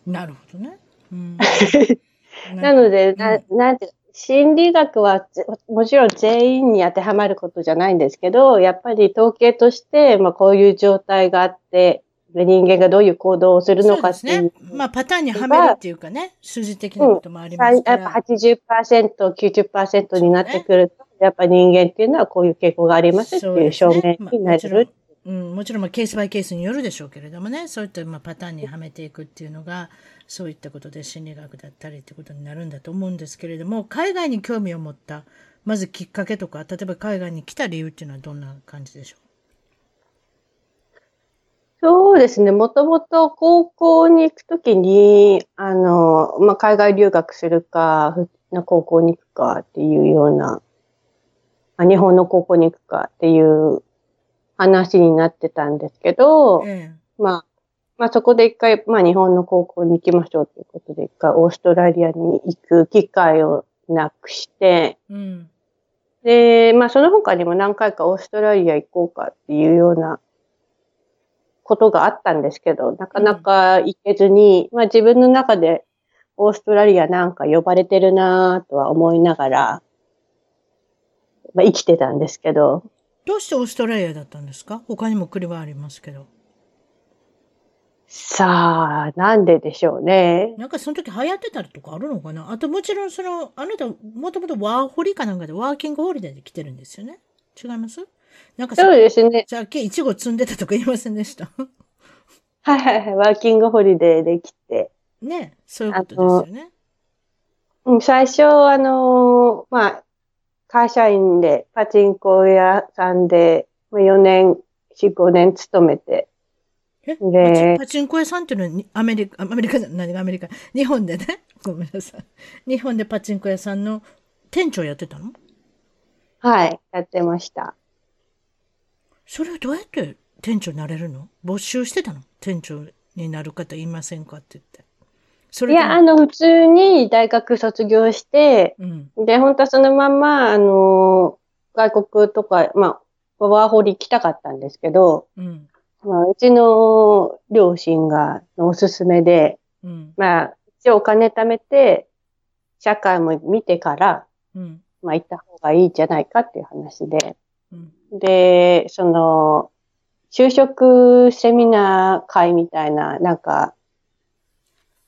なるほどね。うん、なので、ななんて、心理学はもちろん全員に当てはまることじゃないんですけど、やっぱり統計として、まあこういう状態があって、人間がどういう行動をするのかっていう。ね。まあパターンにはめるっていうかね、数字的なこともありますから。うん、やっぱ80%、90%になってくると、ね、やっぱ人間っていうのはこういう傾向がありますっていう証明になる。うん、もちろんまあケースバイケースによるでしょうけれどもね、そういったまあパターンにはめていくっていうのが、そういったことで心理学だったりってことになるんだと思うんですけれども、海外に興味を持った、まずきっかけとか、例えば海外に来た理由っていうのはどんな感じでしょう？そうですね。もともと高校に行くときに、あの、まあ、海外留学するか、な高校に行くかっていうような、あ日本の高校に行くかっていう話になってたんですけど、ええ、まあ、まあそこで一回、まあ日本の高校に行きましょうということで、一回オーストラリアに行く機会をなくして、うん、で、まあその他にも何回かオーストラリア行こうかっていうようなことがあったんですけど、なかなか行けずに、うん、まあ自分の中でオーストラリアなんか呼ばれてるなとは思いながら、まあ生きてたんですけど、どうしてオーストラリアだったんですか？他にも国はありますけど。さあ、なんででしょうね。なんかその時流行ってたりとかあるのかな？あともちろんその、あなたもともとワーホリかなんかでワーキングホリデーで来てるんですよね？違います？なんかそうですね。さっきイチゴ積んでたとか言いませんでした？はいはいはい。ワーキングホリデーで来て。ね、そういうことですよね。うん、最初、あのまあ、会社員で、パチンコ屋さんで、4年、4、5年勤めて。で、パチンコ屋さんっていうのはアメリカ、アメリカじゃ何がアメリカ、日本でね、ごめんなさい。日本でパチンコ屋さんの店長やってたの？はい、やってました。それはどうやって店長になれるの？募集してたの？店長になる方いませんかって言って。いや、あの、普通に大学卒業して、うん、で、本当はそのまま、あの、外国とか、まあ、ワーホリ行きたかったんですけど、うん。まあ、うちの両親がのおすすめで、うん。まあ、一応お金貯めて、社会も見てから、うん。まあ行った方がいいんじゃないかっていう話で、うん。で、その、就職セミナー会みたいな、なんか、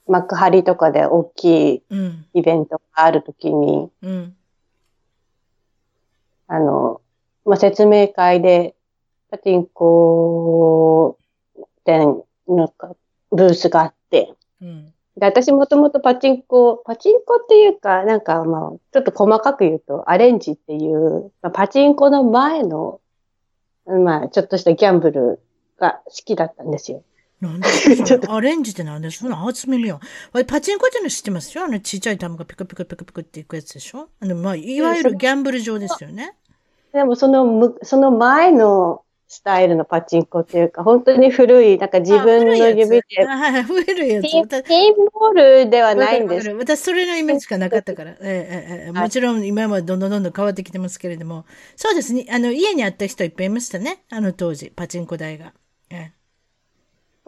幕張とかで大きいうん。イベントがあるときに、うん。あの、まあ、説明会で、パチンコ店のかブースがあって、うん。で、私もともとパチンコ、パチンコっていうか、なんかまあ、ちょっと細かく言うと、アレンジっていう、まあ、パチンコの前の、まあ、ちょっとしたギャンブルが好きだったんですよ。なんで？アレンジってなんで？そんな初耳よ。わパチンコっての知ってますよ？あのちっちゃい玉がピクピクピクピクっていくやつでしょ？あの、まあ、いわゆるギャンブル場ですよね。でも、そのむ、その前のスタイルのパチンコっていうか、本当に古い、なんか自分の指で、あはい、古いやつ。ピンボールではないんです私、それのイメージしかなかったから。ええええええもちろん、今はどんどんどんどん変わってきてますけれども。そうですね。あの、家にあった人いっぱいいましたね。あの当時、パチンコ台が。え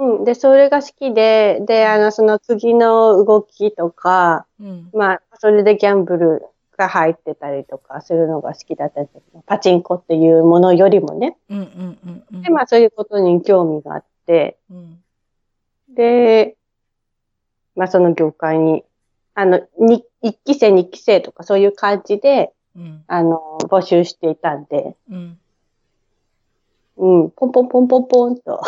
うん。で、それが好きで、で、あの、その次の動きとか、えうん。まあ、それでギャンブルが入ってたりとかするのが好きだったんですけどパチンコっていうものよりもね。うんうんうんうん。で、まあ、そういうことに興味があって、うん。で、まあ、その業界に、あの、に一期生、二期生とかそういう感じで、うん。あの、募集していたんで、うん。うん、ポンポンポンポンポンと、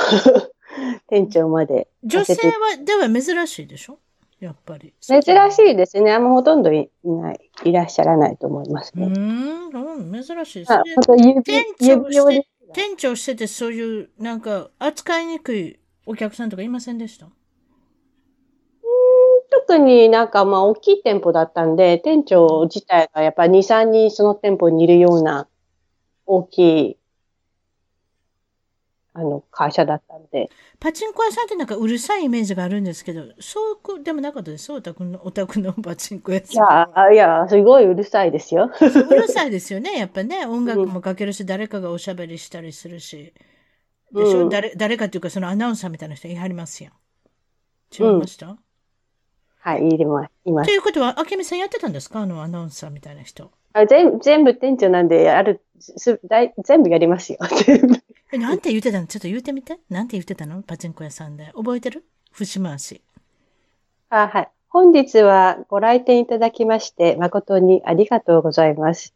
店長まで女性。は、では珍しいでしょ？やっぱり。珍しいですね。あんまほとんどいいない、いらっしゃらないと思いますうね。うん珍しいですあね。店長して、店長しててそういう、なんか、扱いにくいお客さんとかいませんでした？特になんかまあ大きい店舗だったんで、店長自体がやっぱ2、3人その店舗にいるような大きい、あの、会社だったんで。パチンコ屋さんってなんかうるさいイメージがあるんですけど、そうこでもなかったです。お宅の、お宅のパチンコ屋いさんは。や、いや、すごいうるさいですよ。うるさいですよね。やっぱね、音楽もかけるし、誰かがおしゃべりしたりするし。でしょ、うん誰、誰かっていうか、そのアナウンサーみたいな人いはりますやん。違いました、はい、いります。います。ということは、あけみさんやってたんですか？あのアナウンサーみたいな人。あ全全部店長なんで、ある、すだい全部やりますよ。全部え、なんて言ってたの？ちょっと言ってみて。なんて言ってたの？パチンコ屋さんで。覚えてる？節回し。あはい。本日はご来店いただきまして、誠にありがとうございます。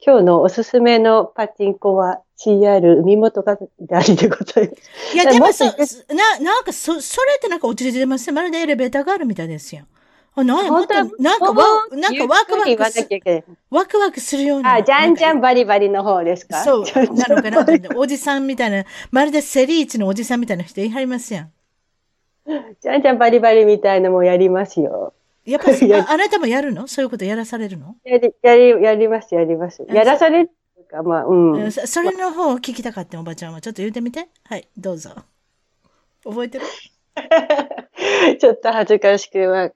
今日のおすすめのパチンコは CR 海本がガリでございます。いや、でもそ、な、なんか、そ、それってなんか落ちて出ます？ね。まるでエレベーターがあるみたいですやん。あ、なんや、もっと、なんかわ、なんかワクワクす、なきゃいけないワクワクするような。あ、じゃんじゃなんバリバリの方ですか？そう、なのかなおじさんみたいな、まるでセリーチのおじさんみたいな人いはりますやん。じゃんじゃんバリバリみたいのもやりますよ。やっぱ り、ああなたもやるの？そういうことやらされるの、やり、やり、やります、やります。やらされるか、まあ、うん。それの方を聞きたかったおばちゃんは。ちょっと言ってみて。はい、どうぞ。覚えてる？ちょっと恥ずかしくは。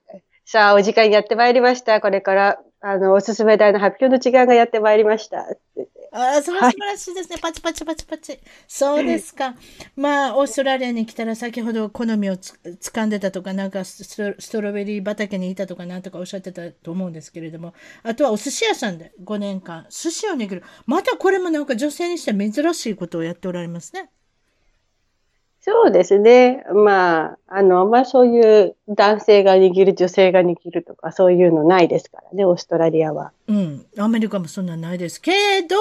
さあ、お時間やってまいりました。これから、あの、おすすめ台の発表の時間がやってまいりました。ああ、それは素晴らしいですね。パチパチパチパチ。そうですか。まあ、オーストラリアに来たら先ほど好みをつ掴んでたとか、なんかストストロベリー畑にいたとかなんとかおっしゃってたと思うんですけれども、あとはお寿司屋さんで5年間、寿司を握る。またこれもなんか女性にしては珍しいことをやっておられますね。そうですね。まあ、あの、まあそういう男性が握る、女性が握るとか、そういうのないですからね、オーストラリアは。うん。アメリカもそんなんないですけど、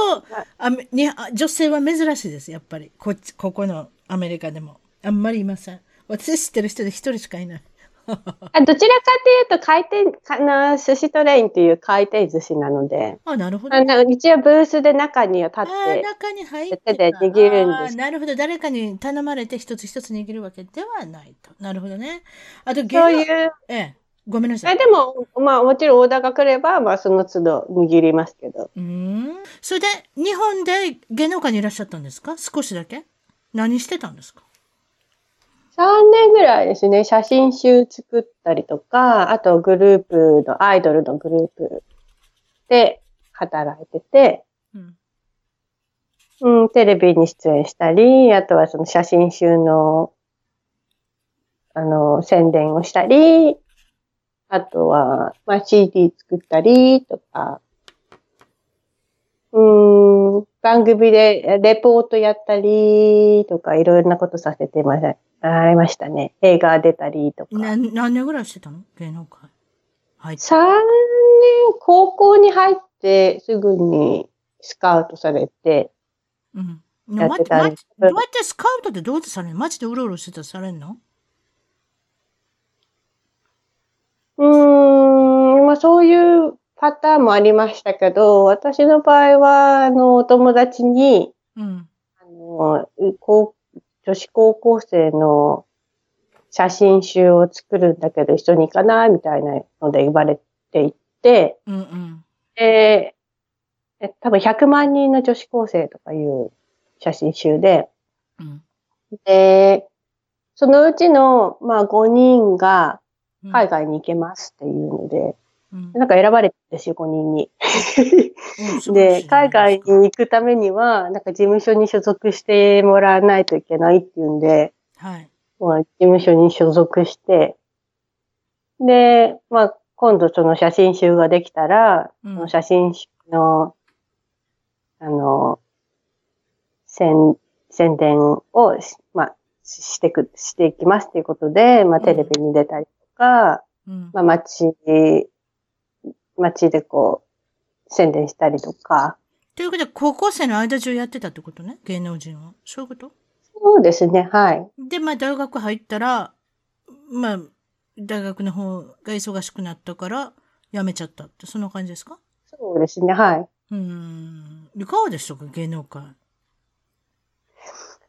アメにあ女性は珍しいです、やっぱり。こっち、ここのアメリカでも。あんまりいません。私知ってる人で一人しかいない。あどちらかというと、回転、かな寿司トレインっていう回転寿司なので、あ、なるほど。あの一応ブースで中には立って、中に入って手で握るんですなるほど。誰かに頼まれて一つ一つ握るわけではないと。なるほどね。あと、そういう、ええ、ごめんなさあい。でも、まあもちろんオーダーが来れば、まあその都度握りますけど。うーん。それで、日本で芸能界にいらっしゃったんですか？少しだけ？何してたんですか？3年ぐらいですね、写真集作ったりとか、あとグループの、アイドルのグループで働いてて、うん。うん、テレビに出演したり、あとはその写真集の、あの、宣伝をしたり、あとは、まあ、CD 作ったりとか、うん、番組でレポートやったりとか、いろいろなことさせてました。ありましたね。映画出たりとか。な何年ぐらいしてたの？芸能界。はい。3年、高校に入ってすぐにスカウトされて、うん。やってたどうやってスカウトってどうやってされるの街でうろうろしてたらされるの？うーん、まあそういうパターンもありましたけど、私の場合は、あの、お友達に、うん、あの、高女子高校生の写真集を作るんだけど一緒に行かないみたいなので言われていって、うんうん、で、多分100万人の女子高生とかいう写真集で、うん、で、そのうちの、まあ、5人が海外に行けますっていうので、うん、なんか選ばれてるんですよ、5人に。で、海外に行くためには、なんか事務所に所属してもらわないといけないっていうんで、はい。まあ、事務所に所属して、で、まあ、今度その写真集ができたら、うん、その写真集の、あの、宣、宣伝を、まあ、してく、していきますっていうことで、まあ、テレビに出たりとか、うん、まあ、街、街でこう、宣伝したりとか。ということで、高校生の間中やってたってことね？芸能人は。そういうこと？そうですね、はい。で、まあ、大学入ったら、まあ、大学の方が忙しくなったから、辞めちゃったって、そんな感じですか？そうですね、はい。うん。いかがでしたか、芸能界。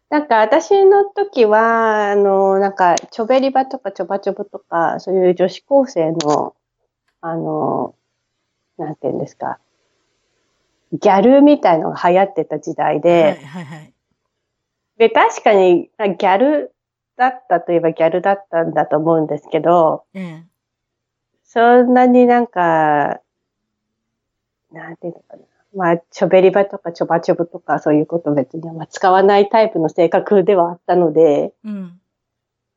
なんか私の時は、あの、なんか、ちょべりばとかちょばちょぼとか、そういう女子高生の、あの、なんていうんですか、ギャルみたいのが流行ってた時代で、はいはいはい、で、確かにギャルだったといえばギャルだったんだと思うんですけど、うん、そんなになんか、なんていうのかな。まあ、ちょべりばとかちょばちょぶとかそういうこと別に、まあ、使わないタイプの性格ではあったので、うん、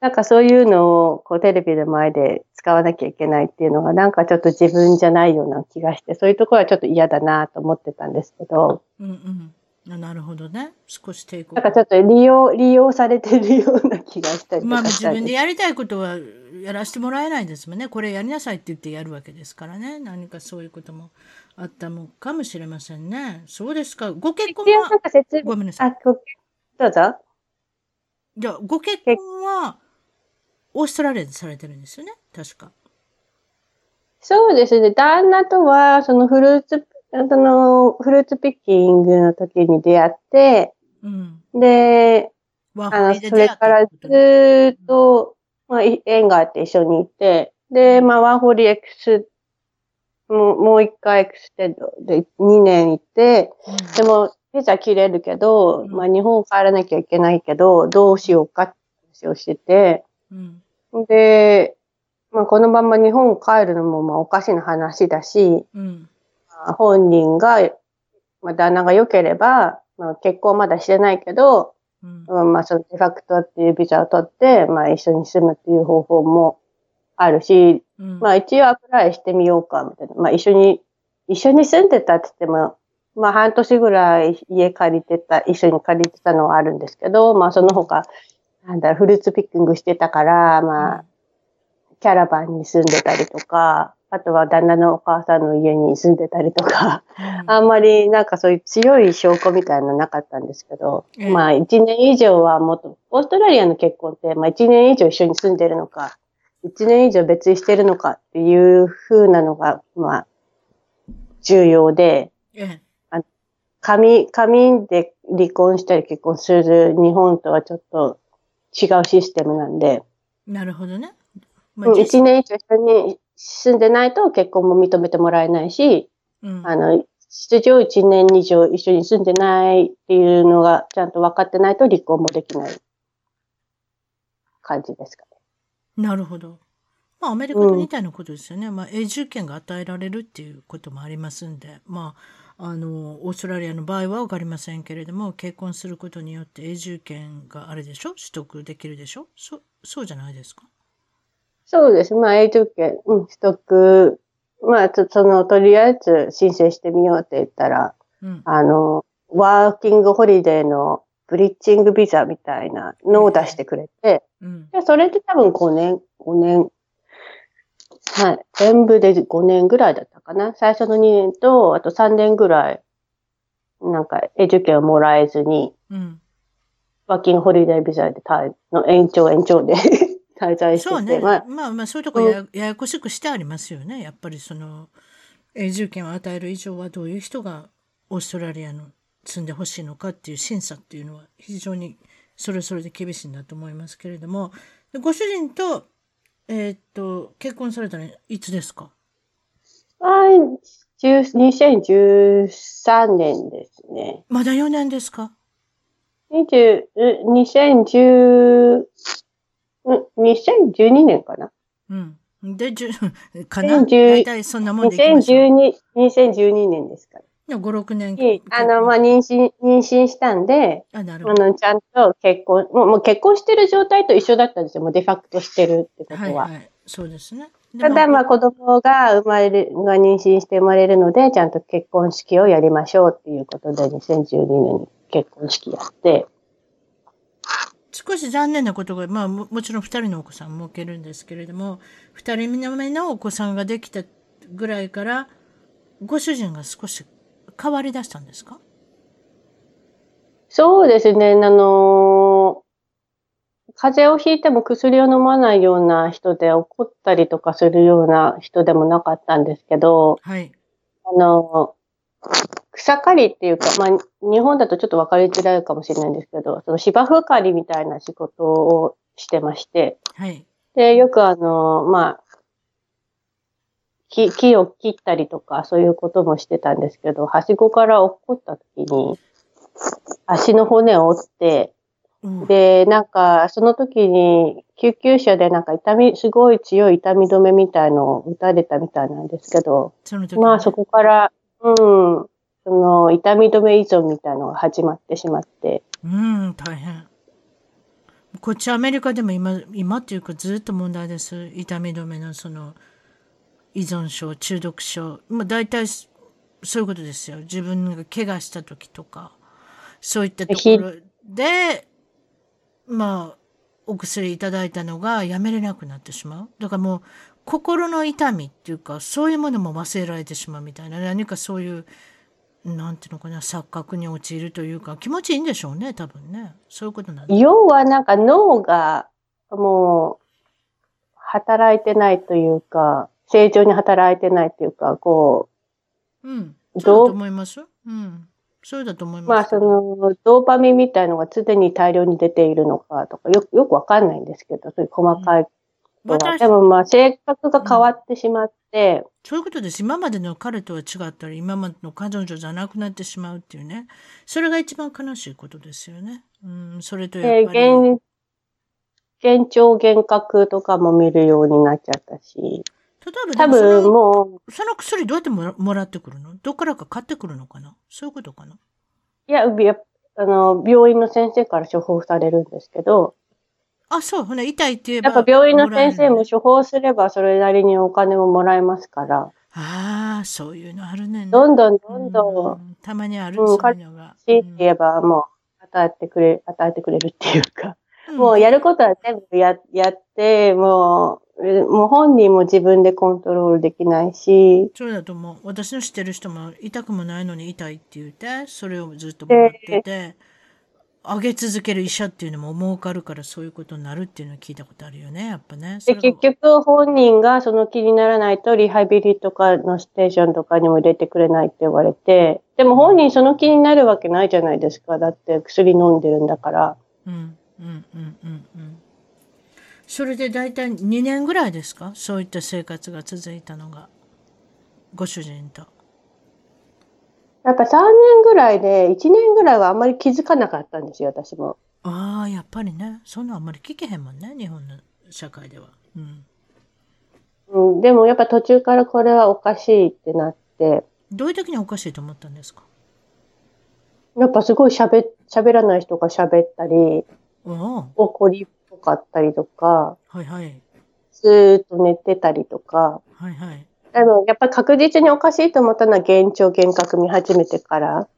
なんかそういうのをこうテレビの前で使わなきゃいけないっていうのがなんかちょっと自分じゃないような気がして、そういうところはちょっと嫌だなと思ってたんですけど。うんうんなるほどね。少し抵抗。なんかちょっと利用、利用されてるような気がしたりまあ自分でやりたいことはやらせてもらえないですもんね。これやりなさいって言ってやるわけですからね。何かそういうこともあったのかもしれませんね。そうですか。ご結婚は？ごめんなさい。あ、ごどうぞ。じゃあ、ご結婚はオーストラリアでされてるんですよね？確か。そうですね。旦那とは、そのフルーツその、 fruit picking の時に出会って、うん、で、あの、それからずっと、まあ、縁があって一緒にいて、で、まあ、ワーホリエクス、もう、もう一回 extend で2年いて、うん、でも、ビザ切れるけど、うん、まあ、日本帰らなきゃいけないけど、どうしようかって話をしてて、うん、で、まあ、このまま日本帰るのも、まあ、おかしな話だし、うん。本人が、まあ、旦那が良ければ、まあ、結婚まだしてないけど、うん、まあ、そのデファクトっていうビザを取って、まあ、一緒に住むっていう方法もあるし、うん、まあ、一応アプライしてみようか、みたいな。まあ、一緒に、一緒に住んでたって言っても、まあ、半年ぐらい家借りてた、一緒に借りてたのはあるんですけど、まあ、その他、なんだ、フルーツピッキングしてたから、まあ、キャラバンに住んでたりとか、あとは旦那のお母さんの家に住んでたりとか、うん、あんまりなんかそういう強い証拠みたいなのなかったんですけど、うん、まあ一年以上はもっと、オーストラリアの結婚って、まあ一年以上一緒に住んでるのか、一年以上別にしてるのかっていう風なのが、まあ、重要で、うん、あ紙、紙で離婚したり結婚する日本とはちょっと違うシステムなんで。なるほどね。まあ、一年以上一緒に住んでないと結婚も認めてもらえないし、うん、あの、出場1年以上一緒に住んでないっていうのがちゃんと分かってないと離婚もできない感じですかね。なるほど。まあ、アメリカと似たようなことですよね。うん、まあ、永住権が与えられるっていうこともありますんで、まあの、オーストラリアの場合はわかりませんけれども、結婚することによって永住権があれでしょ？取得できるでしょ？そ、そうじゃないですか？そうです。まあ、永住権、うん、取得、まあ、その、とりあえず申請してみようって言ったら、うん、あの、ワーキングホリデーのブリッジングビザみたいなのを出してくれて、うん、でそれで多分5年、5年、はい、全部で5年ぐらいだったかな。最初の2年と、あと3年ぐらい、なんか、エデュケをもらえずに、うん、ワーキングホリデービザでの延長延長で 滞在してて。そうね。まあ、まあ、まあ、そういうとこやややこしくしてありますよね。やっぱりその、永住権を与える以上はどういう人がオーストラリアの住んでほしいのかっていう審査っていうのは非常にそれぞれで厳しいんだと思いますけれども、ご主人と、えー、っと、結婚されたのいつですか？はい、2013年ですね。まだ4年ですか？20 2010、2012年かなうん。で、じゅ、かな？大体そんなもんでいきましょう。2012、2012年ですから。5、6年。あの、まあ、妊娠、妊娠したんで、あなるほどあの、ちゃんと結婚、もうもう結婚してる状態と一緒だったんですよ。もうデファクトしてるってことは。はい、はい、そうですね。ただ、まあ、子供が生まれる、が妊娠して生まれるので、ちゃんと結婚式をやりましょうっていうことで、2012年に結婚式やって。少し残念なことが、まあも、もちろん二人のお子さんも受けるんですけれども、二人目のお子さんができたぐらいから、ご主人が少し変わり出したんですか？そうですね。あの風邪をひいても薬を飲まないような人で怒ったりとかするような人でもなかったんですけど、はい。あの、草刈りっていうか、まあ、日本だとちょっと分かりづらいかもしれないんですけど、その芝生刈りみたいな仕事をしてまして、はい。で、よくあの、まあ、木、木を切ったりとか、そういうこともしてたんですけど、はしごから落っこった時に、足の骨を折って、うん、で、なんか、その時に、救急車でなんか痛み、すごい強い痛み止めみたいのを打たれたみたいなんですけど、まあそこから、うん、その痛み止め依存みたいのが始まってしまって。うん、大変。こっちアメリカでも今、今っていうかずっと問題です。痛み止めのその、依存症、中毒症。まあ大体、そういうことですよ。自分が怪我した時とか、そういったところで、まあ、お薬いただいたのがやめれなくなってしまう。だからもう、心の痛みっていうか、そういうものも忘れられてしまうみたいな、何かそういう、なんていうのかな、錯覚に陥るというか、気持ちいいんでしょうね、多分ね。そういうことなんです要はなんか脳が、もう、働いてないというか、正常に働いてないというか、こう。うん。そうだと思います。うん。そうだと思います。まあ、その、ドーパミンみたいのが常に大量に出ているのかとか、よよくわかんないんですけど、そういう細かいことは。うん、でもまあ、性格が変わってしまって、うん、そういうことです。今までの彼とは違ったり、今までの彼女じゃなくなってしまうっていうね。それが一番悲しいことですよね。うん、それとやっぱり。えー、幻聴幻覚とかも見るようになっちゃったし。例えば、多分もう。その薬どうやってもらってくるの？どっからか買ってくるのかな？そういうことかな？いや、あの、病院の先生から処方されるんですけど。あ、そう。ほね、痛いって言えば。やっぱ病院の先生も処方すればそれなりにお金ももらえますから。ああ、そういうのあるねどんどんどんどん。たまにある、うん、そういうのが。しって言えばもう、与えてくれ、与えてくれるっていうか。もうやることは全部や、やって、もう、もう本人も自分でコントロールできないし。そうだと思う。私の知ってる人も痛くもないのに痛いって言って、それをずっともらってて、上げ続ける医者っていうのも儲かるからそういうことになるっていうのを聞いたことあるよね、やっぱね。で、結局本人がその気にならないとリハビリとかのステーションとかにも入れてくれないって言われて、でも本人その気になるわけないじゃないですか。だって薬飲んでるんだから。うん、うん、うん、うん、うん。それで大体2年ぐらいですか？そういった生活が続いたのが。ご主人と。やっぱ3年ぐらいで、1年ぐらいはあんまり気づかなかったんですよ、私も。ああ、やっぱりね。そんなあんまり聞けへんもんね、日本の社会では。うん。うん、でもやっぱ途中からこれはおかしいってなって。どういう時におかしいと思ったんですか？やっぱすごい喋、喋らない人が喋ったり、怒りっぽかったりとか、はいはい。ずーっと寝てたりとか、はいはい。あの、やっぱり確実におかしいと思ったのは幻聴幻覚見始めてから。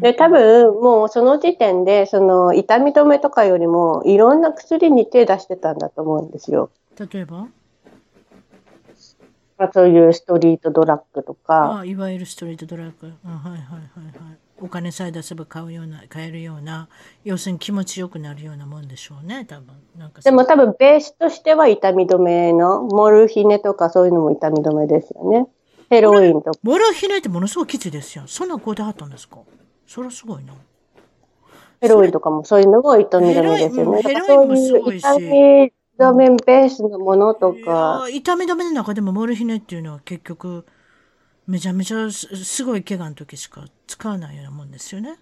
で、多分、もうその時点で、その、痛み止めとかよりも、いろんな薬に手出してたんだと思うんですよ。例えば、そういうストリートドラッグとか。あいわゆるストリートドラッグ。あはいはいはいはい。お金さえ出せば買うような、買えるような、要するに気持ちよくなるようなもんでしょうね、多分。なんかでも多分ベースとしては痛み止めの、モルヒネとかそういうのも痛み止めですよね。ヘロインとか。モルヒネってものすごいきついですよ。そんなこだわったんですか？それはすごいな。ヘロインとかもそういうのも痛み止めですよね。ヘロインもすごいし。痛み止めベースのものとか。痛み止めの中でもモルヒネっていうのは結局、めちゃめちゃすごい怪我の時しか使わないようなもんですよね。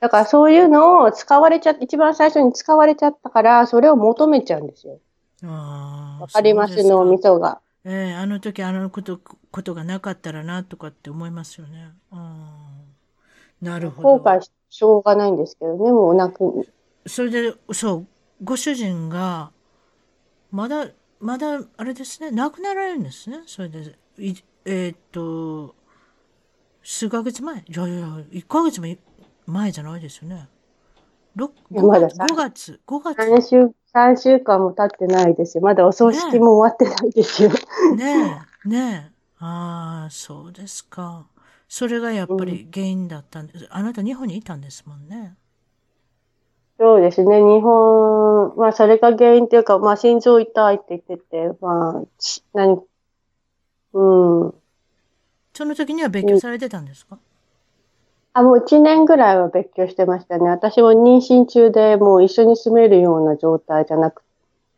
だからそういうのを使われちゃ、一番最初に使われちゃったから、それを求めちゃうんですよ。ああ。わかります？脳みそが。ええー、あの時あのこと、ことがなかったらなとかって思いますよね。なるほど。後悔しょうがないんですけどね、もうなく。それで、そう、ご主人が、まだ、まだ、あれですね、亡くなられるんですね。それで、いえー、っと、数ヶ月前？いやいや、1ヶ月も前じゃないですよね。5月、5月、5月。3週、3週間も経ってないですよ。まだお葬式も終わってないですよ。ねえ、ねえ。ああ、そうですか。それがやっぱり原因だったんです。うん、あなた日本にいたんですもんね。そうですね。日本、まあそれが原因っていうか、まあ心臓痛いって言ってて、まあ、何、うん。その時には別居されてたんですか、うん、あ、もう一年ぐらいは別居してましたね。私も妊娠中でもう一緒に住めるような状態じゃなく、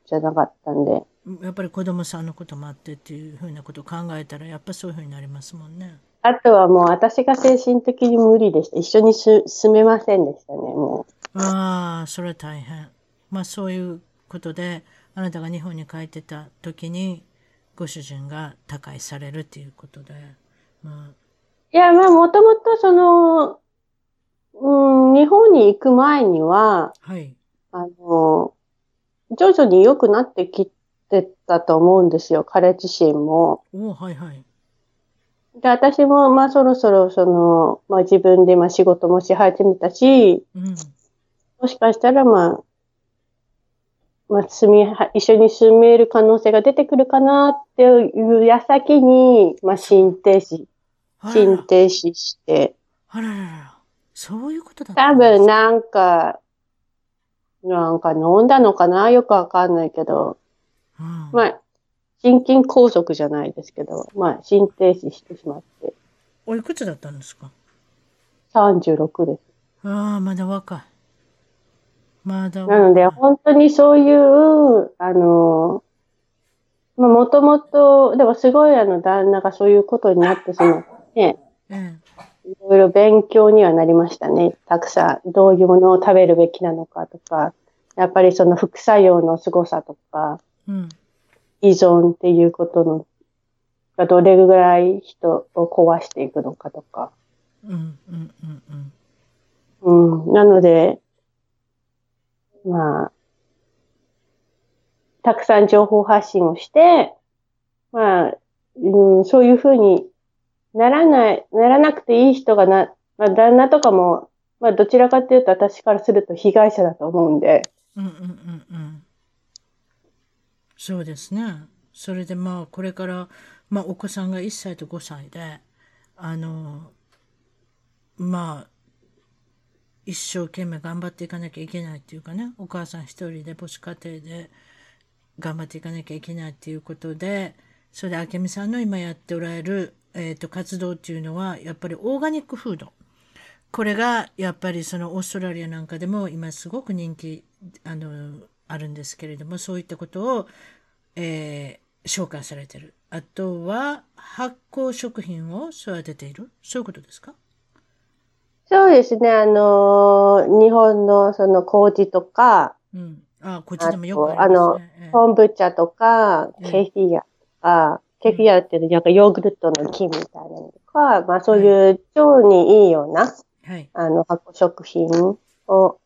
じゃなかったんで。やっぱり子供さんのこともあってっていうふうなことを考えたら、やっぱそういうふうになりますもんね。あとはもう私が精神的に無理でした。一緒に住めませんでしたね、もう。ああ、それは大変。まあそういうことで、あなたが日本に帰ってた時に、ご主人が他界されるっていうことで。まあ、いや、まあもともとその、うん、日本に行く前には、はい。あの、徐々に良くなってきてたと思うんですよ、彼自身も。おはいはい。で、私も、まあ、そろそろ、その、まあ、自分で、まあ、仕事もし始めたし、うん、もしかしたら、まあ、まあ、住み、一緒に住める可能性が出てくるかなっていう矢先に、まあ、心停止、心停止して。あららら、そういうことだった多分、なんか、なんか飲んだのかなよくわかんないけど、うん、まあ、心筋梗塞じゃないですけど、まあ、心停止してしまって。おいくつだったんですか ?36 です。ああ、まだ若い。なので、本当にそういう、あの、まあ、もともと、でもすごいあの、旦那がそういうことになってしまって、うん、いろいろ勉強にはなりましたね。たくさん、どういうものを食べるべきなのかとか、やっぱりその副作用の凄さとか、うん依存っていうことの、がどれぐらい人を壊していくのかとか。うん、うん、うん。うん。なので、まあ、たくさん情報発信をして、まあ、うん、そういうふうにならない、ならなくていい人がな、まあ、旦那とかも、まあ、どちらかというと私からすると被害者だと思うんで。うんうんうんうん。そうですね。それでまあこれから、まあ、お子さんが1歳と5歳であのまあ一生懸命頑張っていかなきゃいけないっていうかねお母さん一人で母子家庭で頑張っていかなきゃいけないっていうことでそれで明美さんの今やっておられる、えーと、活動っていうのはやっぱりオーガニックフードこれがやっぱりそのオーストラリアなんかでも今すごく人気あのあるんですけれども、そういったことを、えー、紹介されてる。あとは、発酵食品を育てている。そういうことですか？そうですね。あのー、日本のその麹とか、うん。あ、こっちでもよくありますね。あの、昆布茶とか、ケフィアとか、ケフィアっていうなんかヨーグルトの菌みたいなのとか、まあそういう腸にいいような、はい。あの、発酵食品を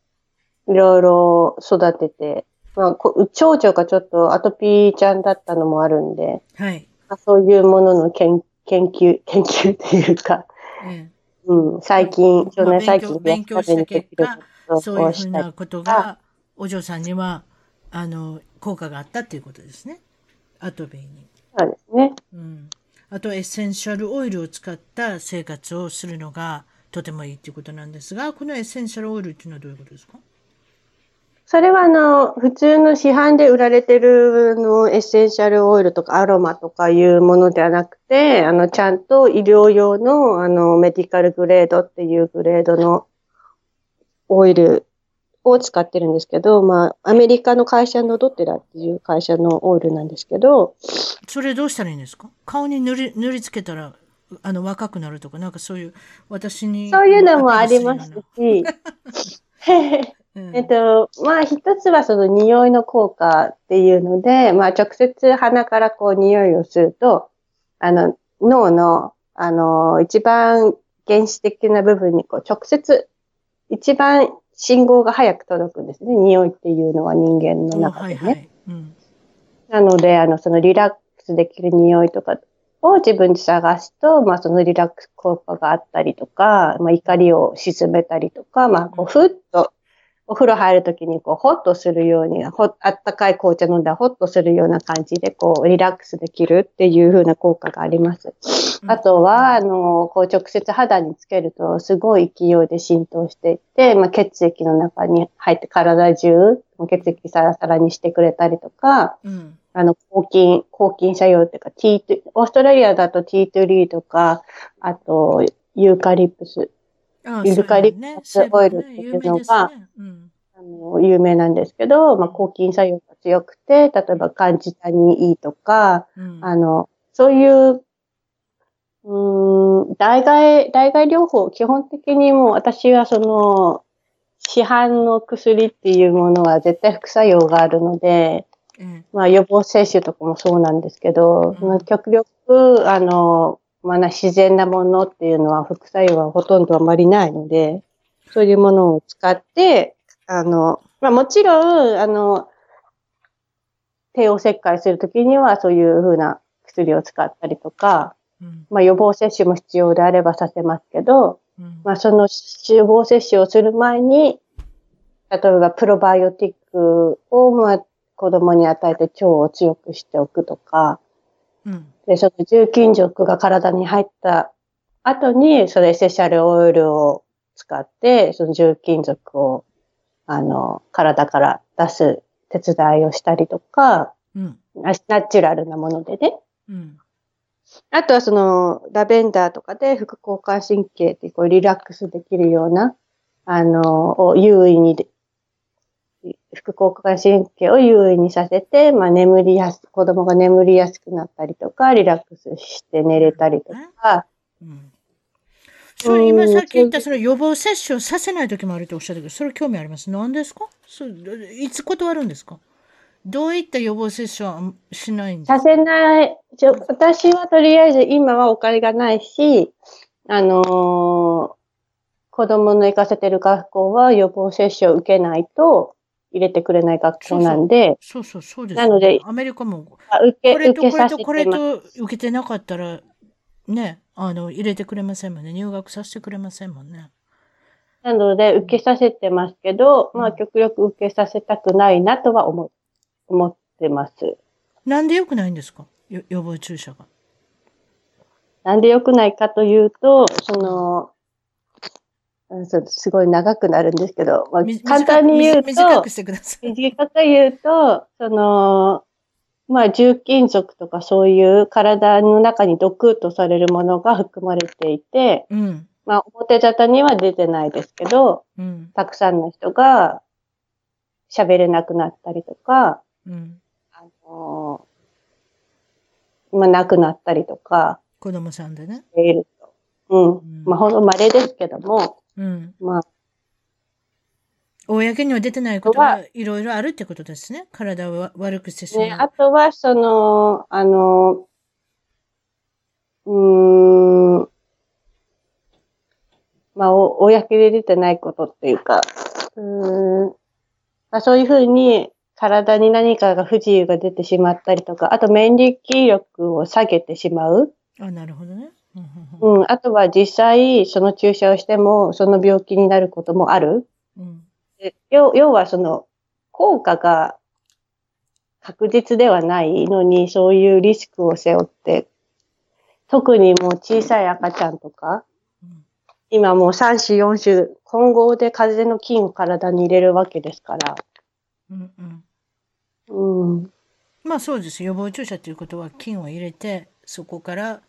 いろいろ育てて、まあ、長女がちょっとアトピーちゃんだったのもあるんで、はい。まあ、そういうものの研研究、研究っていうか、ええ、うん、最近、腸内細菌勉強した結果、そういうふうなことが、お嬢さんには、あの、効果があったっていうことですね。アトピーに。そうですね。うん。あと、エッセンシャルオイルを使った生活をするのがとてもいいっていうことなんですが、このエッセンシャルオイルっていうのはどういうことですか？それはあの、普通の市販で売られてるのエッセンシャルオイルとかアロマとかいうものではなくて、あの、ちゃんと医療用のあの、メディカルグレードっていうグレードのオイルを使ってるんですけど、まあ、アメリカの会社のドテラっていう会社のオイルなんですけど。それどうしたらいいんですか？顔に塗り、塗りつけたら、あの、若くなるとか、なんかそういう、私に。そういうのもありますし、えっと、まあ一つはその匂いの効果っていうので、まあ直接鼻からこう匂いをすると、あの、脳の、あの、一番原始的な部分にこう直接、一番信号が早く届くんですね。匂いっていうのは人間の中でね。はいはいうん、なので、あの、そのリラックスできる匂いとかを自分で探すと、まあそのリラックス効果があったりとか、まあ怒りを沈めたりとか、まあこうふっとお風呂入るときにこう、ホッとするように、ほあったかい紅茶飲んだらホッとするような感じで、こう、リラックスできるっていう風な効果があります。あとは、あの、こう、直接肌につけると、すごい勢いで浸透していって、まあ、血液の中に入って体中、血液サラサラにしてくれたりとか、うん、あの、抗菌、抗菌作用っていうか、ティート、オーストラリアだとティートリーとか、あと、ユーカリプスユルカリプスオイルっていうのが、あの有名なんですけど、まあ、抗菌作用が強くて、例えば感じたにいいとか、うん、あの、そういう、うん、代替、代替療法、基本的にもう私はその、市販の薬っていうものは絶対副作用があるので、うん、まあ予防接種とかもそうなんですけど、極力、あの、まあ、自然なものっていうのは副作用はほとんどあまりないので、そういうものを使って、あの、まあ、もちろん、あの、帝王切開するときにはそういうふうな薬を使ったりとか、うん、まあ、予防接種も必要であればさせますけど、うん、まあ、その予防接種をする前に、例えばプロバイオティックを、まあ、子供に与えて腸を強くしておくとか、うん、で、その重金属が体に入った後に、それエッセンシャルオイルを使って、その重金属を、あの、体から出す手伝いをしたりとか、うん、ナチュラルなものでね。うん、あとはその、ラベンダーとかで副交感神経ってこうリラックスできるような、あの、を優位に副交感神経を優位にさせて、まあ、眠りやす、子供が眠りやすくなったりとか、リラックスして寝れたりとか。うん。それ今さっき言ったその予防接種をさせない時もあるっておっしゃったけど、それ興味あります？何ですか？そいつ断るんですか？どういった予防接種はしないんですか？させない。私はとりあえず今はお金がないし、あのー、子供の行かせてる学校は予防接種を受けないと、入れてくれない学校なんで。そうそうそうです、なので、アメリカも、受けこれとこれとこれと受けてなかったら、ね、あの、入れてくれませんもんね。入学させてくれませんもんね。なので、受けさせてますけど、まあ、極力受けさせたくないなとは思思ってます。なんで良くないんですか？予防注射が。なんで良くないかというと、その、すごい長くなるんですけど、まあ、簡単に言うと、短くしてください。短く言うと、その、まあ、重金属とかそういう体の中に毒とされるものが含まれていて、うん、まあ、表沙汰には出てないですけど、うん、たくさんの人が喋れなくなったりとか、うん、あのまあ、亡くなったりとか。子供さんでね。いると。うん。うん、まあ、ほんと稀ですけども、うん。まあ。公には出てないことはいろいろあるってことですね。体を悪くしてしまう。ね、あとは、その、あの、うーん、まあ、お、公で出てないことっていうか、うーん、まあ、そういうふうに体に何かが不自由が出てしまったりとか、あと免疫力を下げてしまう。あ、なるほどね。うん、あとは実際、その注射をしても、その病気になることもある。うん。要要は、その、効果が確実ではないのに、そういうリスクを背負って、特にもう小さい赤ちゃんとか、うん、今もう3種4種、混合で風邪の菌を体に入れるわけですから。うんうん。うん。まあそうです。予防注射ということは菌を入れて、そこから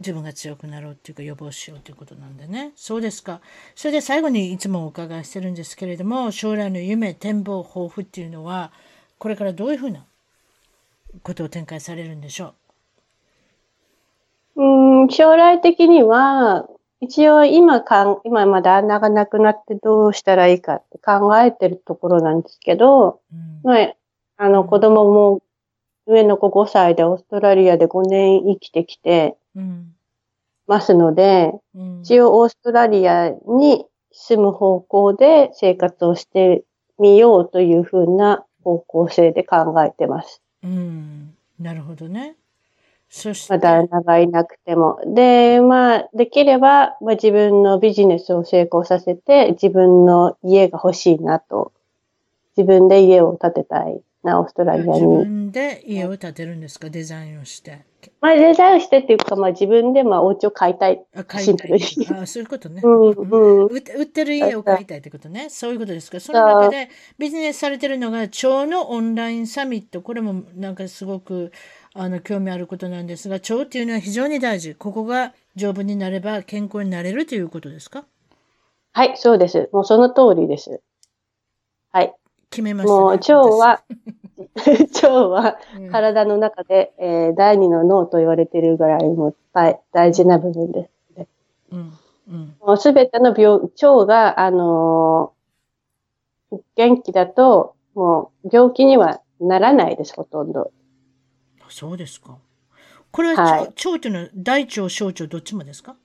自分が強くなろうっていうか予防しようということなんでね。そうですか。それで最後にいつもお伺いしてるんですけれども、将来の夢、展望、抱負っていうのは、これからどういうふうなことを展開されるんでしょう？うん、将来的には、一応今かん、今まだ旦那が亡くなってどうしたらいいかって考えてるところなんですけど、うん、まあ、あの子供も上の子5歳でオーストラリアで5年生きてきてますので、うん、一応オーストラリアに住む方向で生活をしてみようというふうな方向性で考えてます。うん、なるほどね。そして。まだ旦がいなくても。で、まあ、できれば、まあ、自分のビジネスを成功させて、自分の家が欲しいなと。自分で家を建てたいな、オーストラリアに。自分で家を建てるんですか、デザインをして。まあ、デザインをしてっていうか、まあ、自分で、まあ、お家を買いたい。あ、買いたい。あ、そういうことね。うん、うん。売ってる家を買いたいってことね。そういうことですか。その中で、ビジネスされてるのが、蝶のオンラインサミット。これも、なんかすごく、あの、興味あることなんですが、腸っていうのは非常に大事。ここが丈夫になれば健康になれるということですか？はい、そうです。もうその通りです。はい。決めました、ね、もう腸は、腸は体の中で、うん、えー、第二の脳と言われているぐらいも大大事な部分です、ね。うんうん、もうすべての病、腸が、あのー、元気だと、もう病気にはならないです、ほとんど。そうですか。これは、はい、腸というのは大腸、小腸どっちもですか？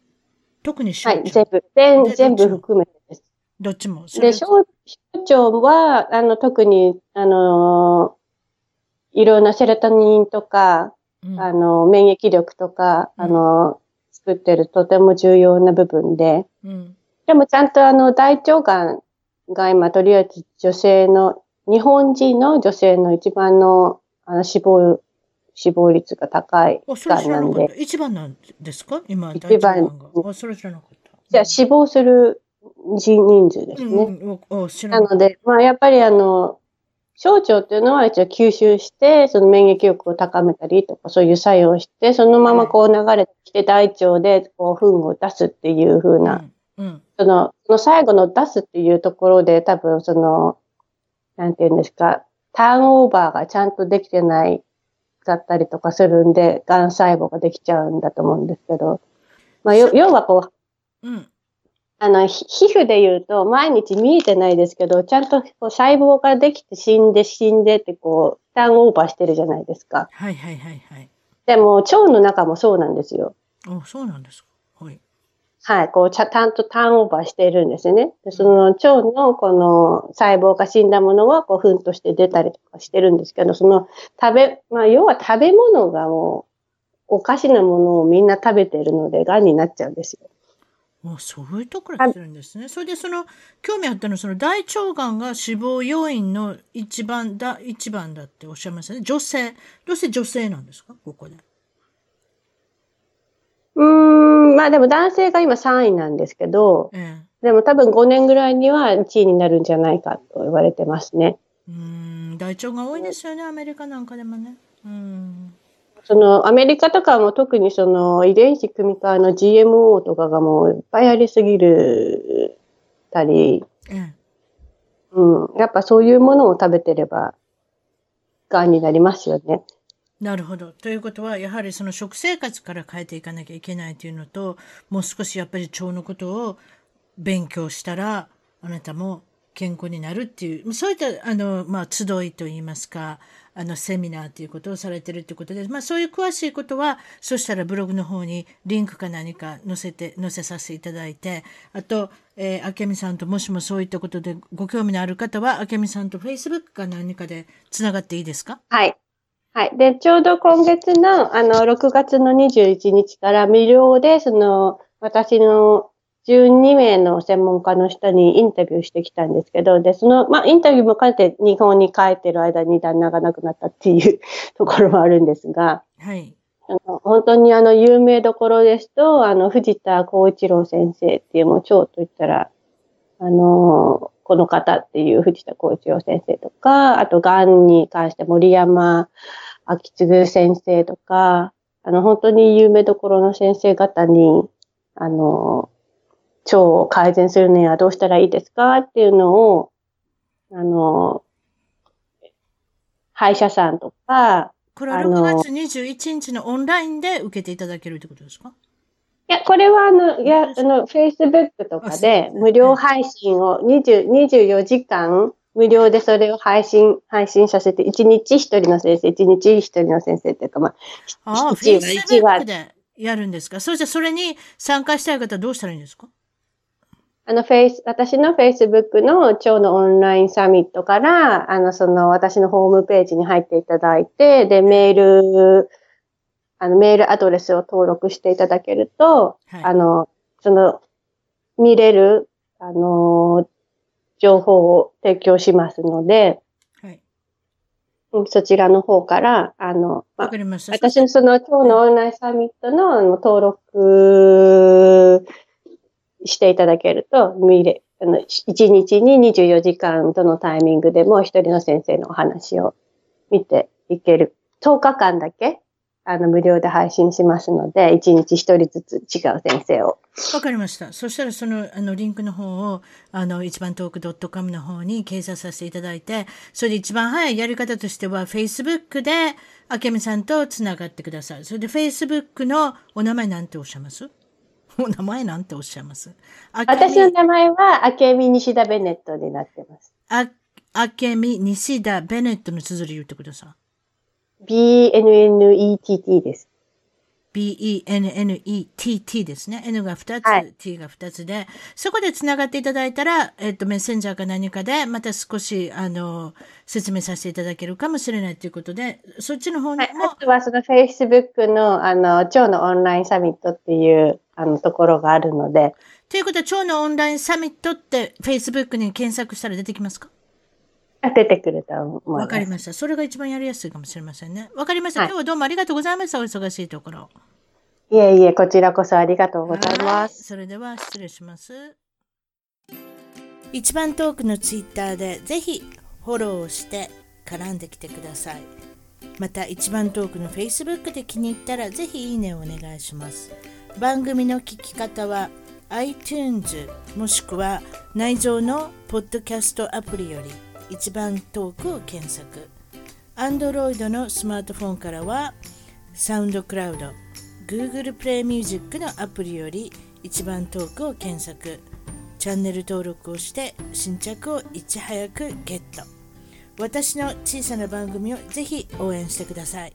特に小腸。はい、全部、全全部含めてです。どっちも？で、小腸は、あの、特に、あのー、いろんなセロトニンとか、うん、あの、免疫力とか、うん、あの、作ってるとても重要な部分で、うん、でもちゃんとあの、大腸がんが今、とりあえず女性の、日本人の女性の一番のあの死亡死亡率が高いがんなんで。一番なんですか？今、一番。あ、それ知らなかった。じゃあ死亡する人人数ですね。うんうん、なので、まあやっぱりあの、小腸っていうのは一応吸収して、その免疫力を高めたりとか、そういう作用をして、そのままこう流れてきて大腸でこう糞を出すっていう風な、うん。うん、その、その最後の出すっていうところで多分その、なんていうんですか、ターンオーバーがちゃんとできてないだったりとかするんで、癌細胞ができちゃうんだと思うんですけど、まあ、要はこう、うん、あの、皮膚で言うと、毎日見えてないですけど、ちゃんとこう細胞ができて死んで死んでってこう、ターンオーバーしてるじゃないですか。はいはいはいはい。でも、腸の中もそうなんですよ。あ、そうなんですか。はい。はい、こう、ちゃ、んとターンオーバーしているんですね。でその腸のこの細胞が死んだものは、こう、糞として出たりとかしてるんですけど、その食べ、まあ、要は食べ物がもう、おかしなものをみんな食べてるので、癌になっちゃうんですよ。もうそういうところ来てるんですね。それでその、興味あったのは、その大腸がんが死亡要因の一番だ、一番だっておっしゃいましたね。女性。どうして女性なんですか？ここで。うん、まあでも男性が今3位なんですけど、うん、でも多分5年ぐらいには1位になるんじゃないかと言われてますね。うん、大腸が多いですよね、アメリカなんかでもね。うん。そのアメリカとかも特にその遺伝子組み換えの GMO とかがもういっぱいありすぎるたり、うん、うん、やっぱそういうものを食べてれば、がんになりますよね。なるほど。ということは、やはりその食生活から変えていかなきゃいけないというのと、もう少しやっぱり腸のことを勉強したら、あなたも健康になるっていう、そういった、あの、まあ、集いといいますか、あの、セミナーということをされてるってことで、まあ、そういう詳しいことは、そしたらブログの方にリンクか何か載せて、載せさせていただいて、あと、えー、明美さんともしもそういったことでご興味のある方は、明美さんと Facebook か何かでつながっていいですか？はい。はい。で、ちょうど今月の、あの、6月の21日から無料で、その、私の12名の専門家の人にインタビューしてきたんですけど、で、その、まあ、インタビューも兼ねて日本に帰ってる間に旦那が亡くなったっていうところもあるんですが、はい。あの本当にあの、有名どころですと、あの、藤田幸一郎先生っていう、もう超と言ったら、あの、この方っていう藤田幸一郎先生とか、あと、癌に関して森山秋次先生とか、あの、本当に有名どころの先生方に、あの、腸を改善するにはどうしたらいいですかっていうのを、あの、歯医者さんとか、これは6月21日のオンラインで受けていただけるってことですか？いや、これはあの、いや、あの、Facebook とかで無料配信を20 24時間無料でそれを配信、配信させて、1日1人の先生、1日1人の先生っていうか、まあ、ああ、1話、1でやるんですか？それじゃそれに参加したい方はどうしたらいいんですか？あの、フェイス、私の Facebook の腸のオンラインサミットから、あの、その、私のホームページに入っていただいて、で、メール、あの、メールアドレスを登録していただけると、はい、あの、その、見れる、あの、情報を提供しますので、はい。そちらの方から、あの、まあ、私のその今日のオンラインサミットのあの登録していただけると、見れ、あの、1日に24時間どのタイミングでも一人の先生のお話を見ていける。10日間だけ、あの、無料で配信しますので、1日一人ずつ違う先生を。わかりました。そしたらその、あの、リンクの方を、あの、一番トーク .com の方に掲載させていただいて、それで一番早いやり方としては、Facebook で、あけみさんとつながってください。それで Facebook のお名前なんておっしゃいます？お名前なんておっしゃいます？私の名前は、あけみ西田ベネットになってます。あ、あけみ西田ベネットの綴り言ってください。B-N-N-E-T-T です。B-E-N-N-E-T-T ですね。N が2つ、はい、T が2つで、そこで繋がっていただいたら、えっと、メッセンジャーか何かで、また少し、あの、説明させていただけるかもしれないということで、そっちの方にも。はい、あとはその Facebook の、あの、今日のオンラインサミットっていう、あの、ところがあるので。ということは、今日のオンラインサミットって Facebook に検索したら出てきますか？出てくると思います。わかりました。それが一番やりやすいかもしれませんね。わかりました。はい、今日はどうもありがとうございました。お忙しいところ。いえいえ、こちらこそありがとうございます。それでは失礼します。一番トークのツイッターでぜひフォローして絡んできてください。また一番トークの Facebook で気に入ったらぜひいいねをお願いします。番組の聞き方は iTunes もしくは内蔵のポッドキャストアプリより一番トークを検索。Android のスマートフォンからはサウンドクラウド Google プレイミュージックのアプリより一番トークを検索。チャンネル登録をして新着をいち早くゲット。私の小さな番組をぜひ応援してください。